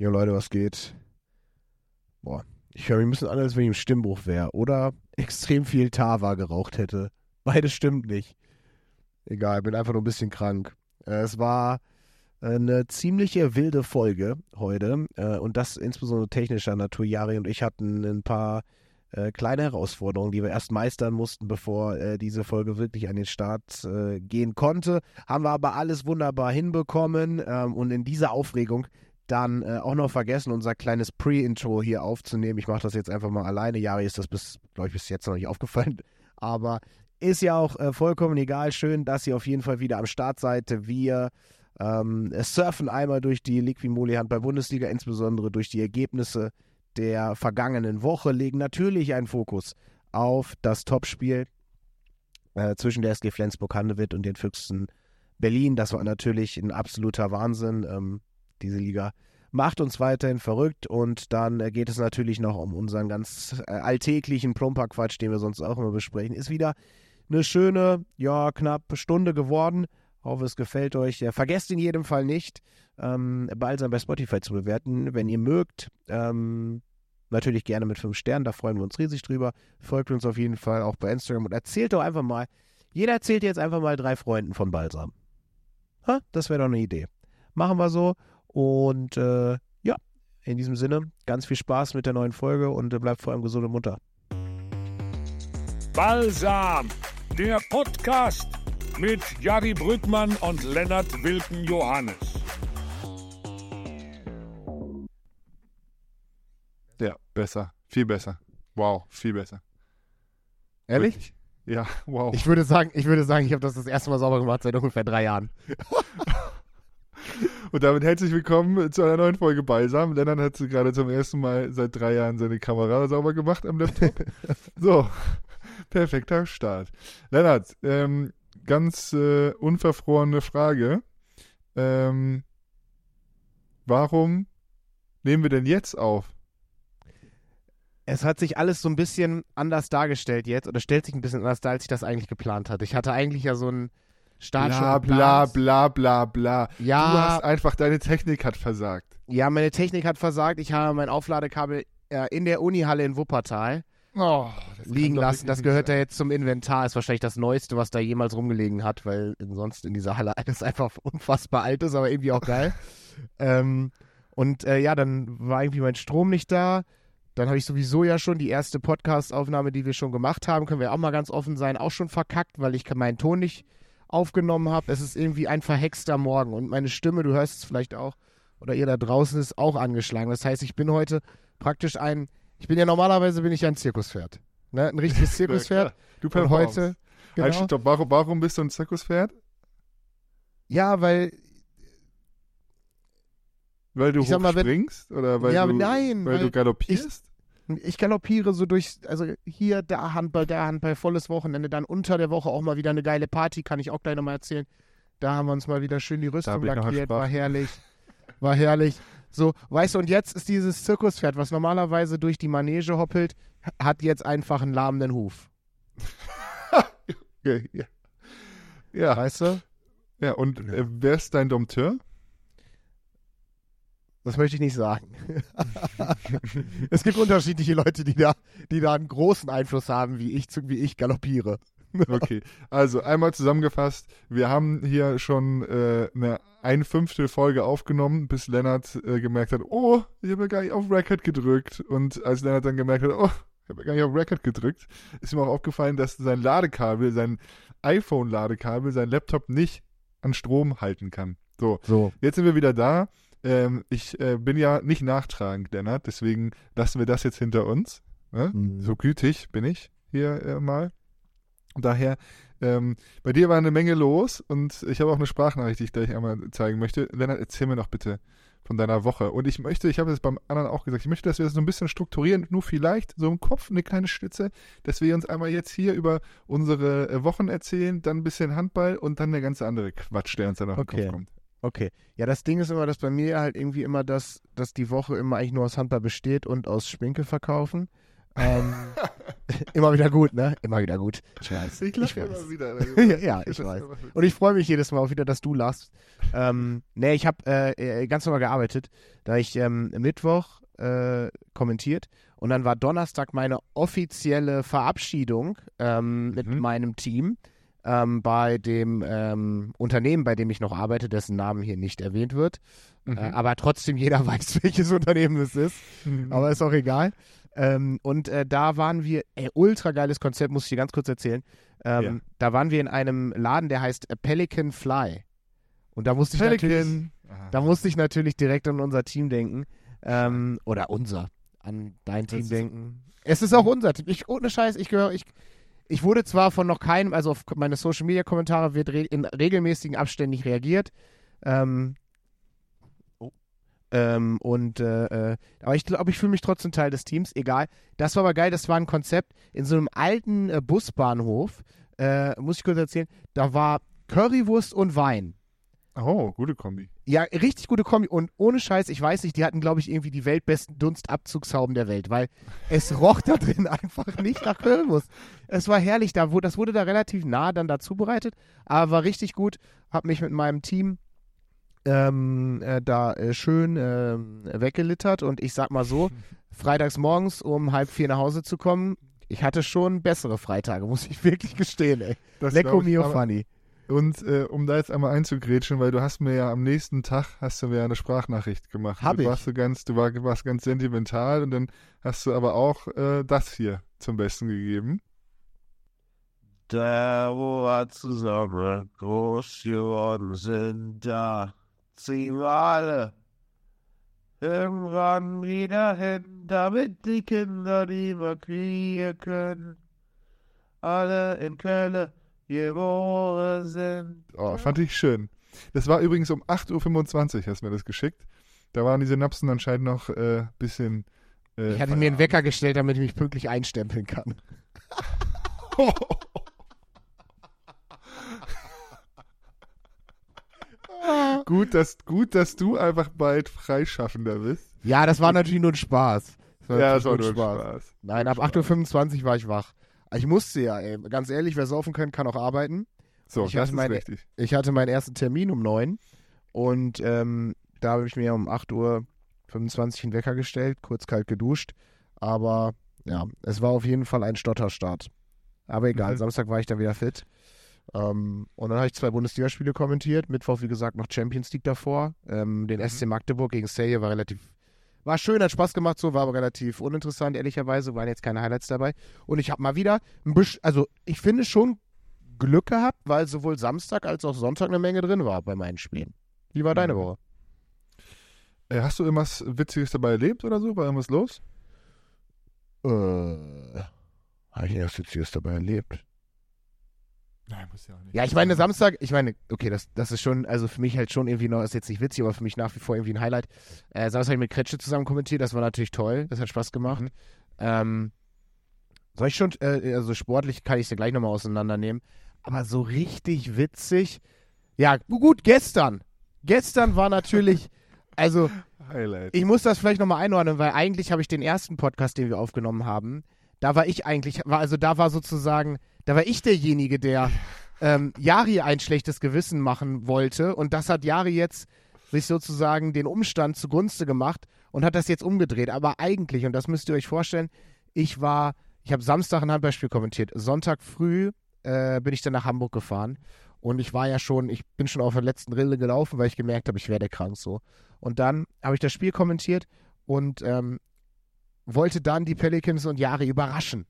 Jo Leute, was geht? Boah, ich höre mich ein bisschen an, als wenn ich im Stimmbruch wäre. Oder extrem viel Tava geraucht hätte. Beides stimmt nicht. Egal, bin einfach nur ein bisschen krank. Äh, es war eine ziemliche wilde Folge heute. Äh, und das insbesondere technischer Natur. Jari und ich hatten ein paar äh, kleine Herausforderungen, die wir erst meistern mussten, bevor diese Folge wirklich an den Start gehen konnte. Haben wir aber alles wunderbar hinbekommen ähm, und in dieser Aufregung dann äh, auch noch vergessen, unser kleines Pre-Intro hier aufzunehmen. Ich mache das jetzt einfach mal alleine. Jari ist das bis, glaube ich, bis jetzt noch nicht aufgefallen. Aber ist ja auch äh, vollkommen egal. Schön, dass ihr auf jeden Fall wieder am Start seid. Wir ähm, surfen einmal durch die Liquimoli Handball-Bundesliga, insbesondere durch die Ergebnisse der vergangenen Woche, legen natürlich einen Fokus auf das Topspiel äh, zwischen der SG Flensburg-Handewitt und den Füchsen Berlin. Das war natürlich ein absoluter Wahnsinn. Ähm, diese Liga macht uns weiterhin verrückt und dann äh, geht es natürlich noch um unseren ganz äh, alltäglichen Plumperquatsch, den wir sonst auch immer besprechen. Ist wieder eine schöne, ja, knapp Stunde geworden. Hoffe, es gefällt euch. Ja, vergesst in jedem Fall nicht, ähm, Balsam bei Spotify zu bewerten, wenn ihr mögt. Ähm, natürlich gerne mit fünf Sternen, da freuen wir uns riesig drüber. Folgt uns auf jeden Fall auch bei Instagram und erzählt doch einfach mal. Jeder erzählt jetzt einfach mal drei Freunden von Balsam. Ha, das wäre doch eine Idee. Machen wir so. Und äh, ja, in diesem Sinne, ganz viel Spaß mit der neuen Folge und äh, bleibt vor allem gesunde Mutter. Balsam, der Podcast mit Jari Brückmann und Lennart Wilken Johannes. Ja, besser. Viel besser. Wow, viel besser. Ehrlich? Wirklich. Ja, wow. Ich würde sagen, ich würde sagen, ich habe das das erste Mal sauber gemacht seit ungefähr drei Jahren. Und damit herzlich willkommen zu einer neuen Folge Balsam. Lennart hat gerade zum ersten Mal seit drei Jahren seine Kamera sauber gemacht am Laptop. so, perfekter Start. Lennart, ähm, ganz äh, unverfrorene Frage. Ähm, warum nehmen wir denn jetzt auf? Es hat sich alles so ein bisschen anders dargestellt jetzt oder stellt sich ein bisschen anders dar, als ich das eigentlich geplant hatte. Ich hatte eigentlich ja so einen Start Bla, bla, bla, bla, bla. Ja. Du hast einfach, deine Technik hat versagt. Ja, meine Technik hat versagt. Ich habe mein Aufladekabel äh, in der Unihalle in Wuppertal Oh, liegen lassen. Das gehört ja sein. jetzt zum Inventar. Ist wahrscheinlich das Neueste, was da jemals rumgelegen hat, weil sonst in dieser Halle alles einfach unfassbar alt ist, aber irgendwie auch geil. ähm, und äh, ja, dann war irgendwie mein Strom nicht da. Dann habe ich sowieso ja schon die erste Podcast-Aufnahme, die wir schon gemacht haben, können wir auch mal ganz offen sein, auch schon verkackt, weil ich meinen Ton nicht aufgenommen habe. Es ist irgendwie ein verhexter Morgen und meine Stimme, du hörst es vielleicht auch, oder ihr da draußen ist auch angeschlagen. Das heißt, ich bin heute praktisch ein, ich bin ja normalerweise bin ich ein Zirkuspferd. Ne? Ein richtiges Zirkuspferd. Du Und heute, Halt, genau. stopp, warum, warum bist du ein Zirkuspferd? Ja, weil, Weil du sag mal, wenn- hochspringst? Oder weil Ja, du, nein, weil, weil du galoppierst? Ich galoppiere so durch, also hier da Handball, da Handball, volles Wochenende, dann unter der Woche auch mal wieder eine geile Party, kann ich auch gleich nochmal erzählen. Da haben wir uns mal wieder schön die Rüstung lackiert, war herrlich. War herrlich. So, weißt du, und jetzt ist dieses Zirkuspferd, was normalerweise durch die Manege hoppelt, hat jetzt einfach einen lahmenden Huf. ja, ja. ja, Weißt du? ja, und äh, wer ist dein Dompteur? Das möchte ich nicht sagen. es gibt unterschiedliche Leute, die da, die da einen großen Einfluss haben, wie ich, wie ich galoppiere. Okay, also einmal zusammengefasst, wir haben hier schon äh, eine ein Fünftel Folge aufgenommen, bis Lennart äh, gemerkt hat, oh, ich habe ja gar nicht auf Record gedrückt. Und als Lennart dann gemerkt hat, oh, ich habe ja gar nicht auf Record gedrückt, ist ihm auch aufgefallen, dass sein Ladekabel, sein iPhone-Ladekabel, sein Laptop nicht an Strom halten kann. So, So. Jetzt sind wir wieder da. Ähm, ich äh, bin ja nicht nachtragend, Lennart, deswegen lassen wir das jetzt hinter uns. Ne? Mhm. So gütig bin ich hier äh, mal. Und daher, ähm, bei dir war eine Menge los und ich habe auch eine Sprachnachricht, die ich gleich einmal zeigen möchte. Lennart, erzähl mir noch bitte von deiner Woche. Und ich möchte, ich habe es beim anderen auch gesagt, ich möchte, dass wir das so ein bisschen strukturieren, nur vielleicht so im Kopf eine kleine Stütze, dass wir uns einmal jetzt hier über unsere äh, Wochen erzählen, dann ein bisschen Handball und dann der ganze andere Quatsch, der uns dann noch in den Okay. Kopf kommt. Okay. Ja, das Ding ist immer, dass bei mir halt irgendwie immer das, dass die Woche immer eigentlich nur aus Handball besteht und aus Schminke verkaufen. Ähm, immer wieder gut, ne? Immer wieder gut. Ich weiß. Ich lache weiß. immer wieder. ja, ja, ich weiß. Und ich freue mich jedes Mal auch wieder, dass du lachst. Ähm, nee, ich habe äh, ganz normal gearbeitet, da ich ähm, Mittwoch äh, kommentiert und dann war Donnerstag meine offizielle Verabschiedung ähm, mit Mhm. meinem Team ähm, bei dem ähm, Unternehmen, bei dem ich noch arbeite, dessen Namen hier nicht erwähnt wird. Mhm. Äh, aber trotzdem jeder weiß, welches Unternehmen es ist. Mhm. Aber ist auch egal. Ähm, und äh, da waren wir, ey, ultra geiles Konzept, muss ich dir ganz kurz erzählen. Ähm, Ja. Da waren wir in einem Laden, der heißt äh, Pelican Fly. Und da musste ich natürlich, da musste ich natürlich direkt an unser Team denken. Ähm, oder unser, an dein Team Das ist- denken. Es ist auch unser Team. Ich, ohne Scheiß, ich gehöre, ich, ich wurde zwar von noch keinem, also auf meine Social Media Kommentare wird re in regelmäßigen Abständen nicht reagiert. Ähm, oh. ähm, und äh, äh, aber ich glaube, ich fühle mich trotzdem Teil des Teams, egal. Das war aber geil, das war ein Konzept in so einem alten äh, Busbahnhof, äh, muss ich kurz erzählen, da war Currywurst und Wein. Oh, gute Kombi. Ja, richtig gute Kombi. Und ohne Scheiß, ich weiß nicht, die hatten, glaube ich, irgendwie die weltbesten Dunstabzugshauben der Welt, weil es roch da drin einfach nicht nach Currywurst. Es war herrlich, da, wo, das wurde da relativ nah dann da zubereitet, aber war richtig gut. Hab mich mit meinem Team ähm, äh, da äh, schön ähm, weggelittert und ich sag mal so, freitags morgens um halb vier nach Hause zu kommen, ich hatte schon bessere Freitage, muss ich wirklich gestehen, ey. Das Lecco mio aber- funny. Und äh, um da jetzt einmal einzugrätschen, weil du hast mir ja am nächsten Tag hast du mir ja eine Sprachnachricht gemacht. Hab du ich. Warst du ganz, du war, warst ganz sentimental und dann hast du aber auch äh, das hier zum Besten gegeben. Da, wo wir zusammen groß geworden sind, da ziehen wir alle irgendwann wieder hin, damit die Kinder die wir kriegen können, alle in Quelle geboren sind. Oh, fand ich schön. Das war übrigens um 8.25 Uhr, hast du mir das geschickt. Da waren die Synapsen anscheinend noch ein äh, bisschen. Äh, Ich hatte mir einen Wecker gestellt, damit ich mich pünktlich einstempeln kann. gut, dass, gut, dass du einfach bald Freischaffender bist. Ja, das war natürlich nur ein Spaß. Das Ja, das war nur ein Spaß. Nein, ab 8.25 Uhr war ich wach. Ich musste ja, ey. Ganz ehrlich, wer saufen kann, kann auch arbeiten. So, Ich das hatte ist meine- richtig. Ich hatte meinen ersten Termin um 9 und ähm, da habe ich mir um 8.25 Uhr einen Wecker gestellt, kurz kalt geduscht. Aber ja, es war auf jeden Fall ein Stotterstart. Aber egal, Mhm. Samstag war ich dann wieder fit. Ähm, und dann habe ich zwei Bundesligaspiele kommentiert. Mittwoch, wie gesagt, noch Champions League davor. Ähm, den Mhm. SC Magdeburg gegen Seye war relativ. War schön, hat Spaß gemacht, so war aber relativ uninteressant, ehrlicherweise. Waren jetzt keine Highlights dabei. Und ich habe mal wieder ein bisschen, also ich finde schon Glück gehabt, weil sowohl Samstag als auch Sonntag eine Menge drin war bei meinen Spielen. Wie war deine Mhm. Woche? Äh, hast du irgendwas Witziges dabei erlebt oder so? War irgendwas los? Äh, habe ich nichts Witziges dabei erlebt? Nein, muss ja auch nicht. Ja, ich meine, Samstag, ich meine, okay, das, das ist schon, also für mich halt schon irgendwie noch, ist jetzt nicht witzig, aber für mich nach wie vor irgendwie ein Highlight. Äh, Samstag habe ich mit Kretsche zusammen kommentiert, das war natürlich toll, das hat Spaß gemacht. Mhm. Ähm, soll ich schon, äh, also sportlich kann ich es ja gleich nochmal auseinandernehmen, aber so richtig witzig, ja, gut, gestern. Gestern war natürlich, also Highlight. ich muss das vielleicht nochmal einordnen, weil eigentlich habe ich den ersten Podcast, den wir aufgenommen haben, da war ich eigentlich, war, also da war sozusagen, da war ich derjenige, der ähm, Jari ein schlechtes Gewissen machen wollte und das hat Jari jetzt sich sozusagen den Umstand zugunste gemacht und hat das jetzt umgedreht. Aber eigentlich, und das müsst ihr euch vorstellen, ich war, ich habe Samstag ein Handballspiel kommentiert. Sonntag früh äh, bin ich dann nach Hamburg gefahren und ich war ja schon, ich bin schon auf der letzten Rille gelaufen, weil ich gemerkt habe, ich werde krank so. Und dann habe ich das Spiel kommentiert und ähm, wollte dann die Pelicans und Jari überraschen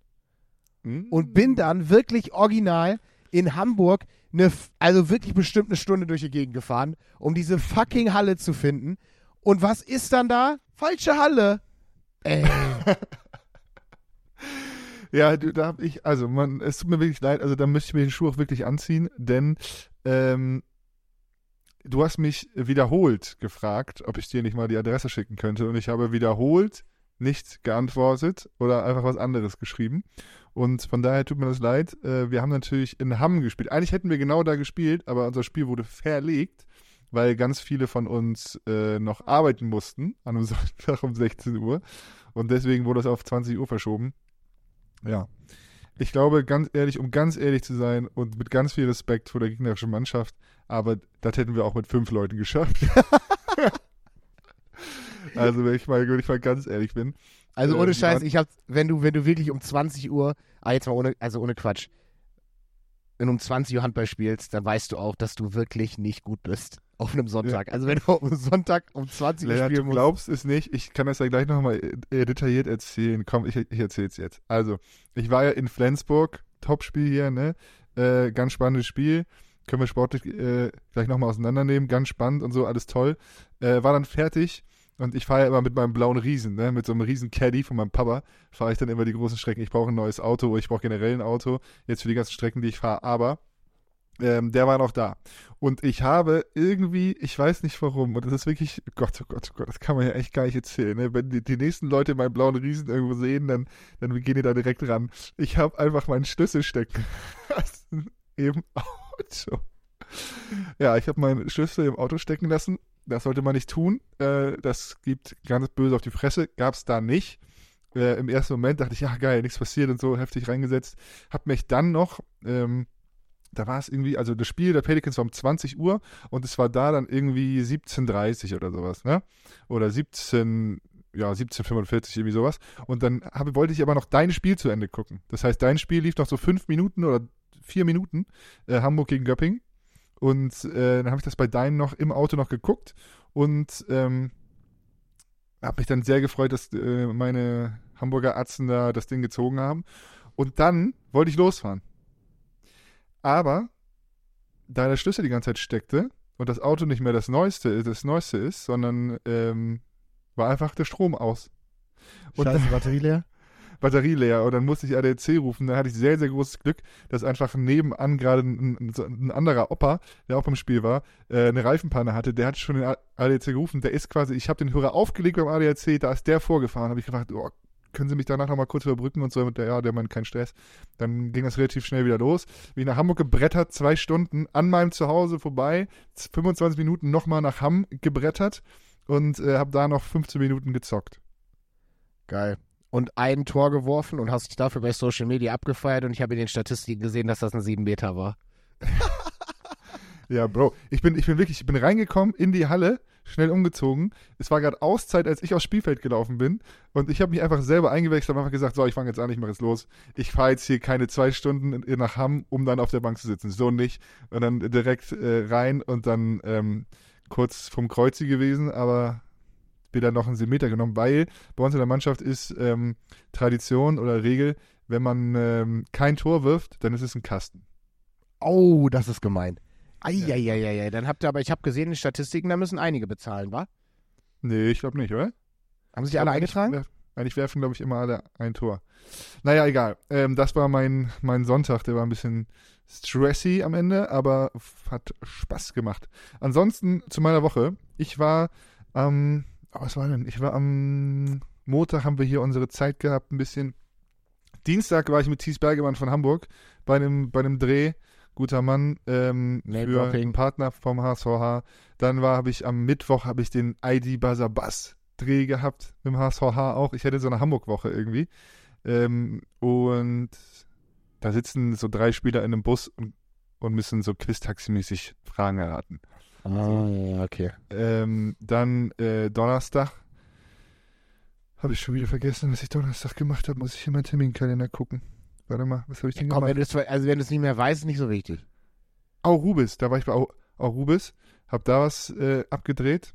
Und bin dann wirklich original in Hamburg eine, also wirklich bestimmt eine Stunde durch die Gegend gefahren, um diese fucking Halle zu finden. Und was ist dann da? Falsche Halle. Ey. Ja, du, da hab ich, also man, es tut mir wirklich leid, also da müsste ich mir den Schuh auch wirklich anziehen, denn ähm, du hast mich wiederholt gefragt, ob ich dir nicht mal die Adresse schicken könnte und ich habe wiederholt nicht geantwortet oder einfach was anderes geschrieben. Und von daher tut mir das leid. Äh, wir haben natürlich in Hamm gespielt. Eigentlich hätten wir genau da gespielt, aber unser Spiel wurde verlegt, weil ganz viele von uns äh, noch arbeiten mussten an einem Sonntag um 16 Uhr. Und deswegen wurde es auf 20 Uhr verschoben. Ja. Ich glaube, ganz ehrlich, um ganz ehrlich zu sein und mit ganz viel Respekt vor der gegnerischen Mannschaft, aber das hätten wir auch mit fünf Leuten geschafft. also, wenn ich mal, wenn ich mal ganz ehrlich bin. Also Äh, ohne die Scheiß, ich hab, wenn du, wenn du wirklich um 20 Uhr, ah jetzt mal ohne, also ohne Quatsch, wenn du um 20 Uhr Handball spielst, dann weißt du auch, dass du wirklich nicht gut bist auf einem Sonntag. Also wenn du am Sonntag um 20 Uhr spielen du musst. glaubst es nicht. Ich kann das ja gleich nochmal äh, detailliert erzählen. Komm, ich, ich erzähl's jetzt. Also, ich war ja in Flensburg, Topspiel hier, ne? Äh, ganz spannendes Spiel. Können wir sportlich äh, gleich nochmal auseinandernehmen. Ganz spannend und so, alles toll. Äh, war dann fertig und ich fahre ja immer mit meinem blauen Riesen, ne? Mit so einem riesen Caddy von meinem Papa fahre ich dann immer die großen Strecken. Ich brauche ein neues Auto ich brauche generell ein Auto, jetzt für die ganzen Strecken, die ich fahre. Aber ähm, der war noch da. Und ich habe irgendwie, ich weiß nicht warum, und das ist wirklich, Gott, oh Gott, oh Gott, das kann man ja echt gar nicht erzählen. Ne? Wenn die, die nächsten Leute meinen blauen Riesen irgendwo sehen, dann, dann gehen die da direkt ran. Ich habe einfach meinen Schlüssel stecken lassen im Auto. Ja, ich habe meinen Schlüssel im Auto stecken lassen. Das sollte man nicht tun. Äh, das gibt ganz böse auf die Fresse. Gab es da nicht. Äh, Im ersten Moment dachte ich, ja geil, nichts passiert und so, heftig reingesetzt. Hab mich dann noch ähm, da war es irgendwie, also das Spiel der Pelicans war um 20 Uhr und es war da dann irgendwie 17.30 oder sowas, ne? Oder 17, ja, 17.45, irgendwie sowas. Und dann hab, wollte ich aber noch dein Spiel zu Ende gucken. Das heißt, dein Spiel lief noch so fünf Minuten oder vier Minuten, äh, Hamburg gegen Göpping. Und äh, dann habe ich das bei deinen noch im Auto noch geguckt und ähm, habe mich dann sehr gefreut, dass äh, meine Hamburger Atzen da das Ding gezogen haben. Und dann wollte ich losfahren. Aber da der Schlüssel die ganze Zeit steckte und das Auto nicht mehr das Neueste, das Neueste ist, sondern ähm, war einfach der Strom aus. Und Scheiße, Batterie leer? Batterie leer und dann musste ich ADAC rufen. Da hatte ich sehr, sehr großes Glück, dass einfach nebenan gerade ein, ein, anderer Opa, der auch beim Spiel war, äh, eine Reifenpanne hatte. Der hat schon den ADAC gerufen. Der ist quasi, ich habe den Hörer aufgelegt beim ADAC, da ist der vorgefahren. Habe ich gefragt, oh, können Sie mich danach nochmal kurz überbrücken und so. Und der, ja, der meint keinen Stress. Dann ging das relativ schnell wieder los. Bin nach Hamburg gebrettert, zwei Stunden an meinem Zuhause vorbei, 25 Minuten nochmal nach Hamm gebrettert und äh, habe da noch 15 Minuten gezockt. Geil. Und ein Tor geworfen und hast dich dafür bei Social Media abgefeiert und ich habe in den Statistiken gesehen, dass das ein 7 Meter war. Ja, Bro, ich bin, ich bin wirklich, ich bin reingekommen in die Halle, schnell umgezogen. Es war gerade Auszeit, als ich aufs Spielfeld gelaufen bin. Und ich habe mich einfach selber eingewechselt und einfach gesagt, so, ich fange jetzt an, ich mache jetzt los. Ich fahre jetzt hier keine zwei Stunden nach Hamm, um dann auf der Bank zu sitzen. So nicht. Und dann direkt äh, rein und dann ähm, kurz vom Kreuzi gewesen, aber wieder noch einen 7 Meter genommen, weil bei uns in der Mannschaft ist ähm, Tradition oder Regel, wenn man ähm, kein Tor wirft, dann ist es ein Kasten. Oh, das ist gemein. Eieieiei, dann habt ihr aber, ich habe gesehen in den Statistiken, da müssen einige bezahlen, wa? Nee, ich glaube nicht, oder? Haben sich alle Eigentlich eingetragen? werf- Eigentlich werfen, glaube ich, immer alle ein Tor. Naja, egal. Ähm, das war mein, mein Sonntag. Der war ein bisschen stressy am Ende, aber hat Spaß gemacht. Ansonsten zu meiner Woche. Ich war am, oh, was war denn? Ich war am Montag, haben wir hier unsere Zeit gehabt, ein bisschen. Dienstag war ich mit Thies Bergemann von Hamburg bei einem, bei einem Dreh. Guter Mann, ähm, für einen Partner vom HSVH. Dann war, habe ich am Mittwoch habe ich den ID Buzzer Bass Dreh gehabt mit dem HSVH auch. Ich hatte so eine Hamburg-Woche irgendwie. Ähm, und da sitzen so drei Spieler in einem Bus und, und müssen so Quiz-Taxi-mäßig Fragen erraten. Ah, ja, okay. Ähm, dann äh, Donnerstag. Habe ich schon wieder vergessen, was ich Donnerstag gemacht habe. Muss ich in meinen Terminkalender gucken. Warte mal, was habe ich denn Komm, wenn gemacht? es also wenn du es nicht mehr weißt, ist nicht so wichtig. Aurubis, da war ich bei Au- Aurubis, habe da was äh, abgedreht.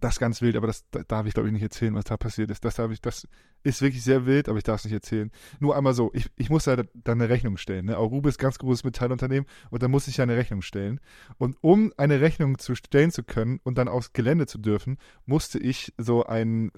Das ist ganz wild, aber das da darf ich glaube ich nicht erzählen, was da passiert ist. Das darf ich, das ist wirklich sehr wild, aber ich darf es nicht erzählen. Nur einmal so, ich, ich muss da dann eine Rechnung stellen. Ne? Aurubis, ganz großes Metallunternehmen und da muss ich ja eine Rechnung stellen. Und um eine Rechnung zu stellen zu können und dann aufs Gelände zu dürfen, musste ich so ein,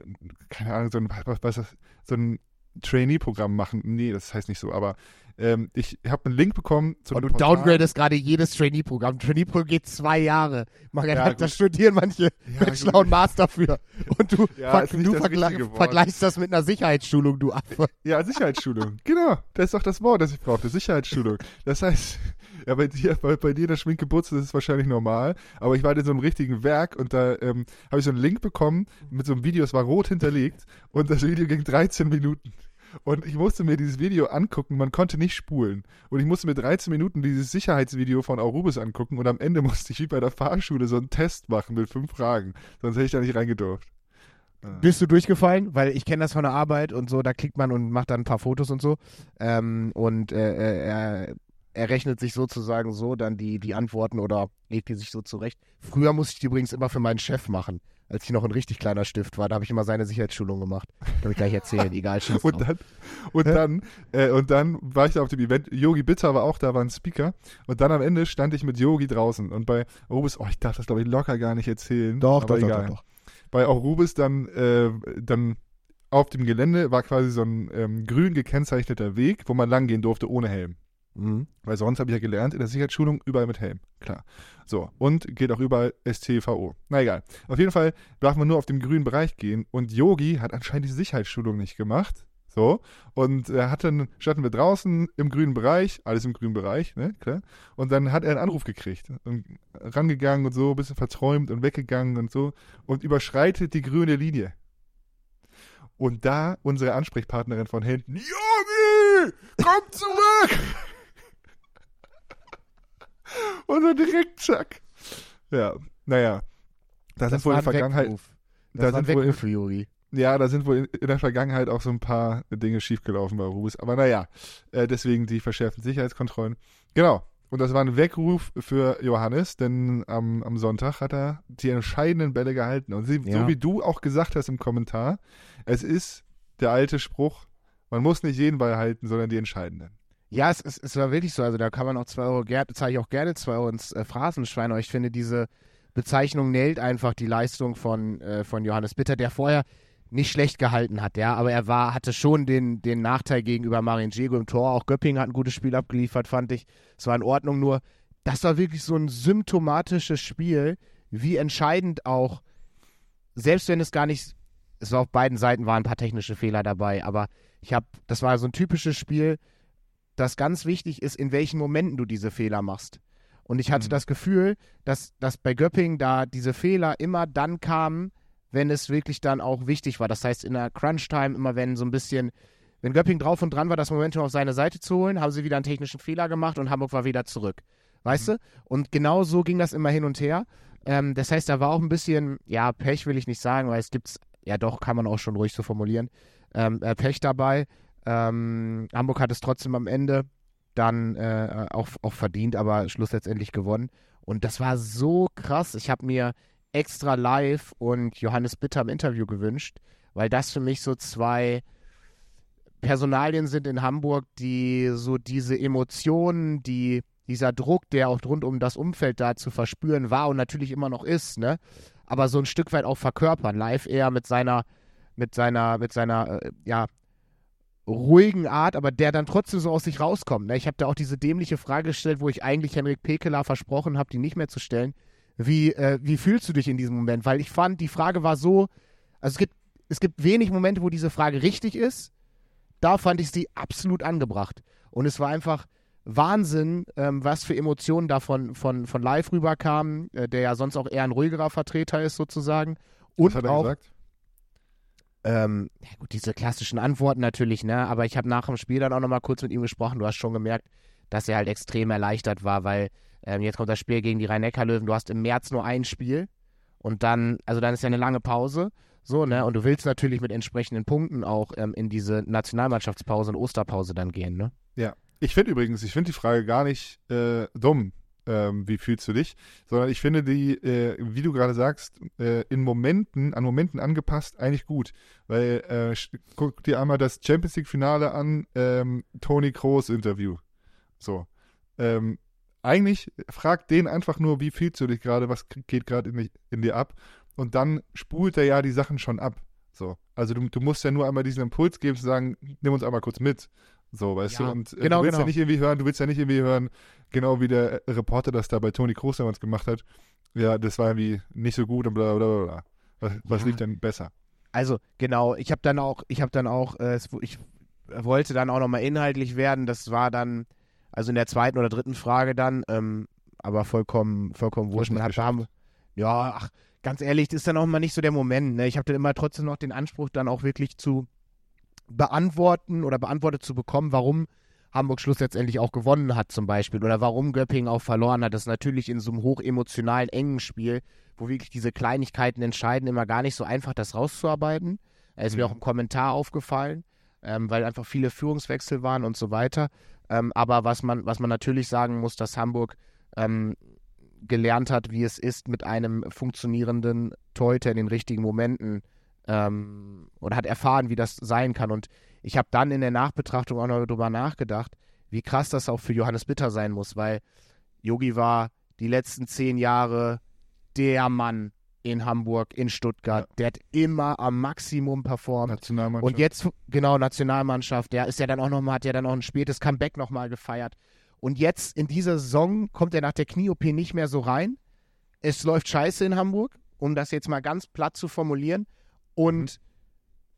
keine Ahnung, so ein, was, was, so ein Trainee-Programm machen. Nee, das heißt nicht so, aber ähm, ich habe einen Link bekommen zu Und einem du Portal. downgradest gerade jedes Trainee-Programm. Trainee-Programm geht zwei Jahre. Man, Ja, da, gut. da studieren manche Ja, Bachelor und Master für. Und du, Ja, ver du das vergle richtige Wort. vergleichst das mit einer Sicherheitsschulung, du Affe. Ja, Sicherheitsschulung. genau. Das ist doch das Wort, das ich brauchte. Sicherheitsschulung. Das heißt, ja, bei dir, bei, bei dir in der Schminkgeburt ist es wahrscheinlich normal, aber ich war in so einem richtigen Werk und da ähm, habe ich so einen Link bekommen mit so einem Video, es war rot hinterlegt und das Video ging 13 Minuten. Und ich musste mir dieses Video angucken, man konnte nicht spulen. Und ich musste mir 13 Minuten dieses Sicherheitsvideo von Aurubis angucken und am Ende musste ich wie bei der Fahrschule so einen Test machen mit fünf Fragen. Sonst hätte ich da nicht reingedurft. Bist du durchgefallen? Weil ich kenne das von der Arbeit und so, da klickt man und macht dann ein paar Fotos und so. Ähm, und äh, äh, er, er rechnet sich sozusagen so dann die, die Antworten oder legt die sich so zurecht. Früher musste ich die übrigens immer für meinen Chef machen. Als ich noch ein richtig kleiner Stift war, da habe ich immer seine Sicherheitsschulung gemacht. Kann ich gleich erzählen, egal. schieß Und dann, und Hä? dann, äh, und dann war ich da auf dem Event. Yogi Bitter war auch da, war ein Speaker. Und dann am Ende stand ich mit Yogi draußen. Und bei Aurubis, oh, ich darf das glaube ich locker gar nicht erzählen. Doch, doch, doch, egal. doch, doch. Bei Aurubis dann, äh, dann auf dem Gelände war quasi so ein ähm, grün gekennzeichneter Weg, wo man langgehen durfte ohne Helm. Mhm. Weil sonst habe ich ja gelernt, in der Sicherheitsschulung überall mit Helm. Klar. So. Und geht auch überall STVO. Na egal. Auf jeden Fall darf man nur auf dem grünen Bereich gehen. Und Yogi hat anscheinend die Sicherheitsschulung nicht gemacht. So. Und er hatte, einen- standen wir draußen im grünen Bereich, alles im grünen Bereich, ne, klar. Und dann hat er einen Anruf gekriegt. Und rangegangen und so, ein bisschen verträumt und weggegangen und so. Und überschreitet die grüne Linie. Und da unsere Ansprechpartnerin von hinten, Yogi, komm zurück! Und dann direkt zack. Ja, naja. Da sind wohl in der Vergangenheit, Weckruf. da Das ein sind wohl für Yogi. ja, da sind wohl in, in der Vergangenheit auch so ein paar Dinge schiefgelaufen bei Rubis. Aber naja, äh, deswegen die verschärften Sicherheitskontrollen. Genau. Und das war ein Weckruf für Johannes, denn am, am Sonntag hat er die entscheidenden Bälle gehalten. Und sie, Ja. so wie du auch gesagt hast im Kommentar, es ist der alte Spruch, man muss nicht jeden Ball halten, sondern die entscheidenden. Ja, es, es, es war wirklich so. Also da kann man auch zwei Euro, zahle ich auch gerne zwei Euro ins äh, Phrasenschwein. Aber ich finde, diese Bezeichnung nailt einfach die Leistung von, äh, von Johannes Bitter, der vorher nicht schlecht gehalten hat, ja, aber er war, hatte schon den, den Nachteil gegenüber Marin Diego im Tor. Auch Göpping hat ein gutes Spiel abgeliefert, fand ich. Es war in Ordnung, nur das war wirklich so ein symptomatisches Spiel, wie entscheidend auch, selbst wenn es gar nicht, es war auf beiden Seiten waren ein paar technische Fehler dabei, aber ich habe, das war so ein typisches Spiel, das ganz wichtig ist, in welchen Momenten du diese Fehler machst. Und ich hatte Mhm. das Gefühl, dass, dass bei Göpping da diese Fehler immer dann kamen, wenn es wirklich dann auch wichtig war. Das heißt, in der Crunch-Time, immer wenn so ein bisschen, wenn Göpping drauf und dran war, das Momentum auf seine Seite zu holen, haben sie wieder einen technischen Fehler gemacht und Hamburg war wieder zurück. Weißt du? Und genau so ging das immer hin und her. Ähm, das heißt, da war auch ein bisschen, ja, Pech will ich nicht sagen, weil es gibt's, ja doch, kann man auch schon ruhig so formulieren, ähm, äh, Pech dabei. Ähm, Hamburg hat es trotzdem am Ende dann äh, auch, auch verdient, aber Schluss letztendlich gewonnen. Und das war so krass. Ich habe mir extra live und Johannes Bitter im Interview gewünscht, weil das für mich so zwei Personalien sind in Hamburg, die so diese Emotionen, die dieser Druck, der auch rund um das Umfeld da zu verspüren war und natürlich immer noch ist, ne? Aber so ein Stück weit auch verkörpern. Live eher mit seiner, mit seiner, mit seiner, äh, ja, ruhigen Art, aber der dann trotzdem so aus sich rauskommt. Ne? Ich habe da auch diese dämliche Frage gestellt, wo ich eigentlich Henrik Pekeler versprochen habe, die nicht mehr zu stellen. Wie, äh, wie fühlst du dich in diesem Moment? Weil ich fand, die Frage war so, also es gibt, es gibt wenig Momente, wo diese Frage richtig ist. Da fand ich sie absolut angebracht. Und es war einfach Wahnsinn, ähm, was für Emotionen da von, von, von live rüberkamen, äh, der ja sonst auch eher ein ruhigerer Vertreter ist, sozusagen. Und Was hat er auch, gesagt? Ähm, ja gut, diese klassischen Antworten natürlich, ne? Aber ich habe nach dem Spiel dann auch nochmal kurz mit ihm gesprochen. Du hast schon gemerkt, dass er halt extrem erleichtert war, weil ähm, jetzt kommt das Spiel gegen die Rhein-Neckar-Löwen. Du hast im März nur ein Spiel und dann, also dann ist ja eine lange Pause. So, ne? Und du willst natürlich mit entsprechenden Punkten auch ähm, in diese Nationalmannschaftspause und Osterpause dann gehen, ne? Ich finde übrigens, ich finde die Frage gar nicht äh, dumm. Ähm, wie fühlst du dich? Sondern ich finde die, äh, wie du gerade sagst, äh, in Momenten, an Momenten angepasst, eigentlich gut. Weil, äh, guck dir einmal das Champions League-Finale an, ähm, Toni Kroos Interview. So. Ähm, eigentlich frag den einfach nur, wie fühlst du dich gerade, was geht gerade in, in dir ab? Und dann spult er ja die Sachen schon ab. So. Also du, du musst ja nur einmal diesen Impuls geben, zu sagen, nimm uns einmal kurz mit. So, weißt Ja, du? Und äh, genau, du willst genau. ja nicht irgendwie hören, du willst ja nicht irgendwie hören, genau wie der Reporter das da bei Toni Kroos damals gemacht hat. Ja, das war irgendwie nicht so gut und bla bla bla bla. Was, was Ja. lief denn besser? Also genau, ich habe dann auch, ich habe dann auch, äh, ich wollte dann auch nochmal inhaltlich werden. Das war dann, also in der zweiten oder dritten Frage dann, ähm, aber vollkommen, vollkommen wurscht. Man hat haben, ja, ach, ganz ehrlich, das ist dann auch mal nicht so der Moment. Ne? Ich habe dann immer trotzdem noch den Anspruch, dann auch wirklich zu beantworten oder beantwortet zu bekommen, warum Hamburg Schluss letztendlich auch gewonnen hat zum Beispiel oder warum Göppingen auch verloren hat. Das ist natürlich in so einem hochemotionalen, engen Spiel, wo wirklich diese Kleinigkeiten entscheiden, immer gar nicht so einfach, das rauszuarbeiten. Es ist mir auch im Kommentar aufgefallen, ähm, weil einfach viele Führungswechsel waren und so weiter. Ähm, aber was man, was man natürlich sagen muss, dass Hamburg ähm, gelernt hat, wie es ist, mit einem funktionierenden Torhüter in den richtigen Momenten ähm, oder hat erfahren, wie das sein kann. Und ich habe dann in der Nachbetrachtung auch noch darüber nachgedacht, wie krass das auch für Johannes Bitter sein muss, weil Yogi war die letzten zehn Jahre der Mann in Hamburg, in Stuttgart. Ja. Der hat immer am Maximum performt. Nationalmannschaft. Und jetzt, genau, Nationalmannschaft, der ist ja dann auch nochmal, hat ja dann auch ein spätes Comeback nochmal gefeiert. Und jetzt in dieser Saison kommt er nach der Knie-OP nicht mehr so rein. Es läuft scheiße in Hamburg, um das jetzt mal ganz platt zu formulieren. Und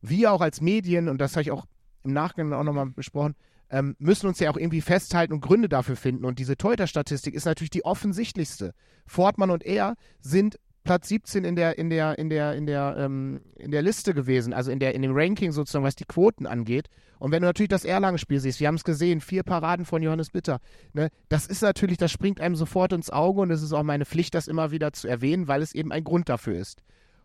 wir auch als Medien, und das habe ich auch im Nachgang auch nochmal besprochen, ähm, müssen uns ja auch irgendwie festhalten und Gründe dafür finden. Und diese Teuter-Statistik ist natürlich die offensichtlichste. Fortmann und er sind Platz 17 in der, in der, in der, in der, ähm, in der Liste gewesen, also in der, in dem Ranking sozusagen, was die Quoten angeht. Und wenn du natürlich das Erlangen-Spiel siehst, wir haben es gesehen, vier Paraden von Johannes Bitter, ne, das ist natürlich, das springt einem sofort ins Auge und es ist auch meine Pflicht, das immer wieder zu erwähnen, weil es eben ein Grund dafür ist.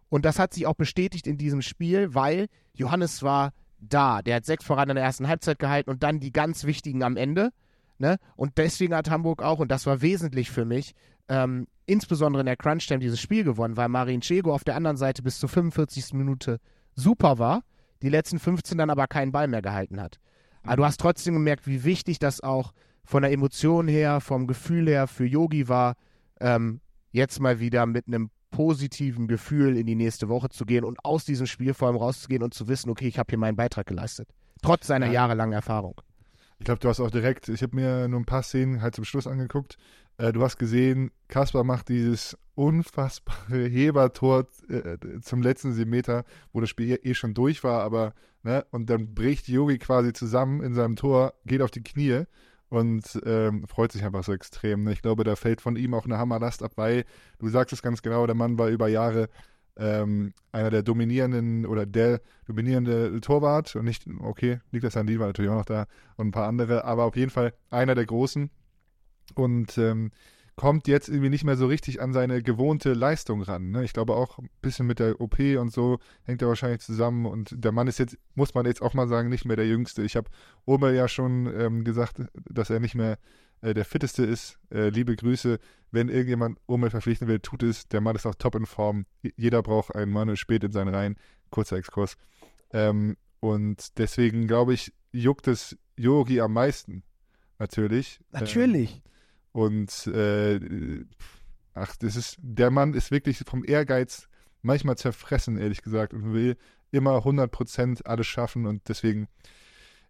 Und das hat sich auch bestätigt in diesem Spiel, weil Johannes war da. Der hat sechs Paraden in der ersten Halbzeit gehalten und dann die ganz wichtigen am Ende. Ne? Und deswegen hat Hamburg auch, und das war wesentlich für mich, ähm, insbesondere in der Crunch-Time dieses Spiel gewonnen, weil Marin Chego auf der anderen Seite bis zur 45. Minute super war, die letzten 15 dann aber keinen Ball mehr gehalten hat. Aber du hast trotzdem gemerkt, wie wichtig das auch von der Emotion her, vom Gefühl her für Yogi war, ähm, jetzt mal wieder mit einem positiven Gefühl in die nächste Woche zu gehen und aus diesem Spiel vor allem rauszugehen und zu wissen, okay, ich habe hier meinen Beitrag geleistet. Trotz seiner Ja. jahrelangen Erfahrung. Ich glaube, du hast auch direkt, ich habe mir nur ein paar Szenen halt zum Schluss angeguckt. Äh, du hast gesehen, Kaspar macht dieses unfassbare Hebertor äh, zum letzten Meter, wo das Spiel eh schon durch war, aber, ne, und dann bricht Yogi quasi zusammen in seinem Tor, geht auf die Knie und ähm, freut sich einfach so extrem. Ne? Ich glaube, da fällt von ihm auch eine Hammerlast ab, weil, du sagst es ganz genau, der Mann war über Jahre ähm, einer der dominierenden oder der dominierende Torwart und nicht, okay, Niklas Sandin war natürlich auch noch da und ein paar andere, aber auf jeden Fall einer der Großen und ähm, kommt jetzt irgendwie nicht mehr so richtig an seine gewohnte Leistung ran. Ne? Ich glaube auch ein bisschen mit der OP und so hängt er wahrscheinlich zusammen und der Mann ist jetzt, muss man jetzt auch mal sagen, nicht mehr der Jüngste. Ich habe Ober ja schon ähm, gesagt, dass er nicht mehr äh, der Fitteste ist. Äh, liebe Grüße, wenn irgendjemand Urmel verpflichten will, tut es. Der Mann ist auch top in Form. Jeder braucht einen Manuel spät in seinen Reihen. Kurzer Exkurs. Ähm, und deswegen glaube ich, juckt es Yogi am meisten. Natürlich. Ähm, Natürlich. Und äh, ach, das ist, der Mann ist wirklich vom Ehrgeiz manchmal zerfressen, ehrlich gesagt, und will immer 100% alles schaffen. Und deswegen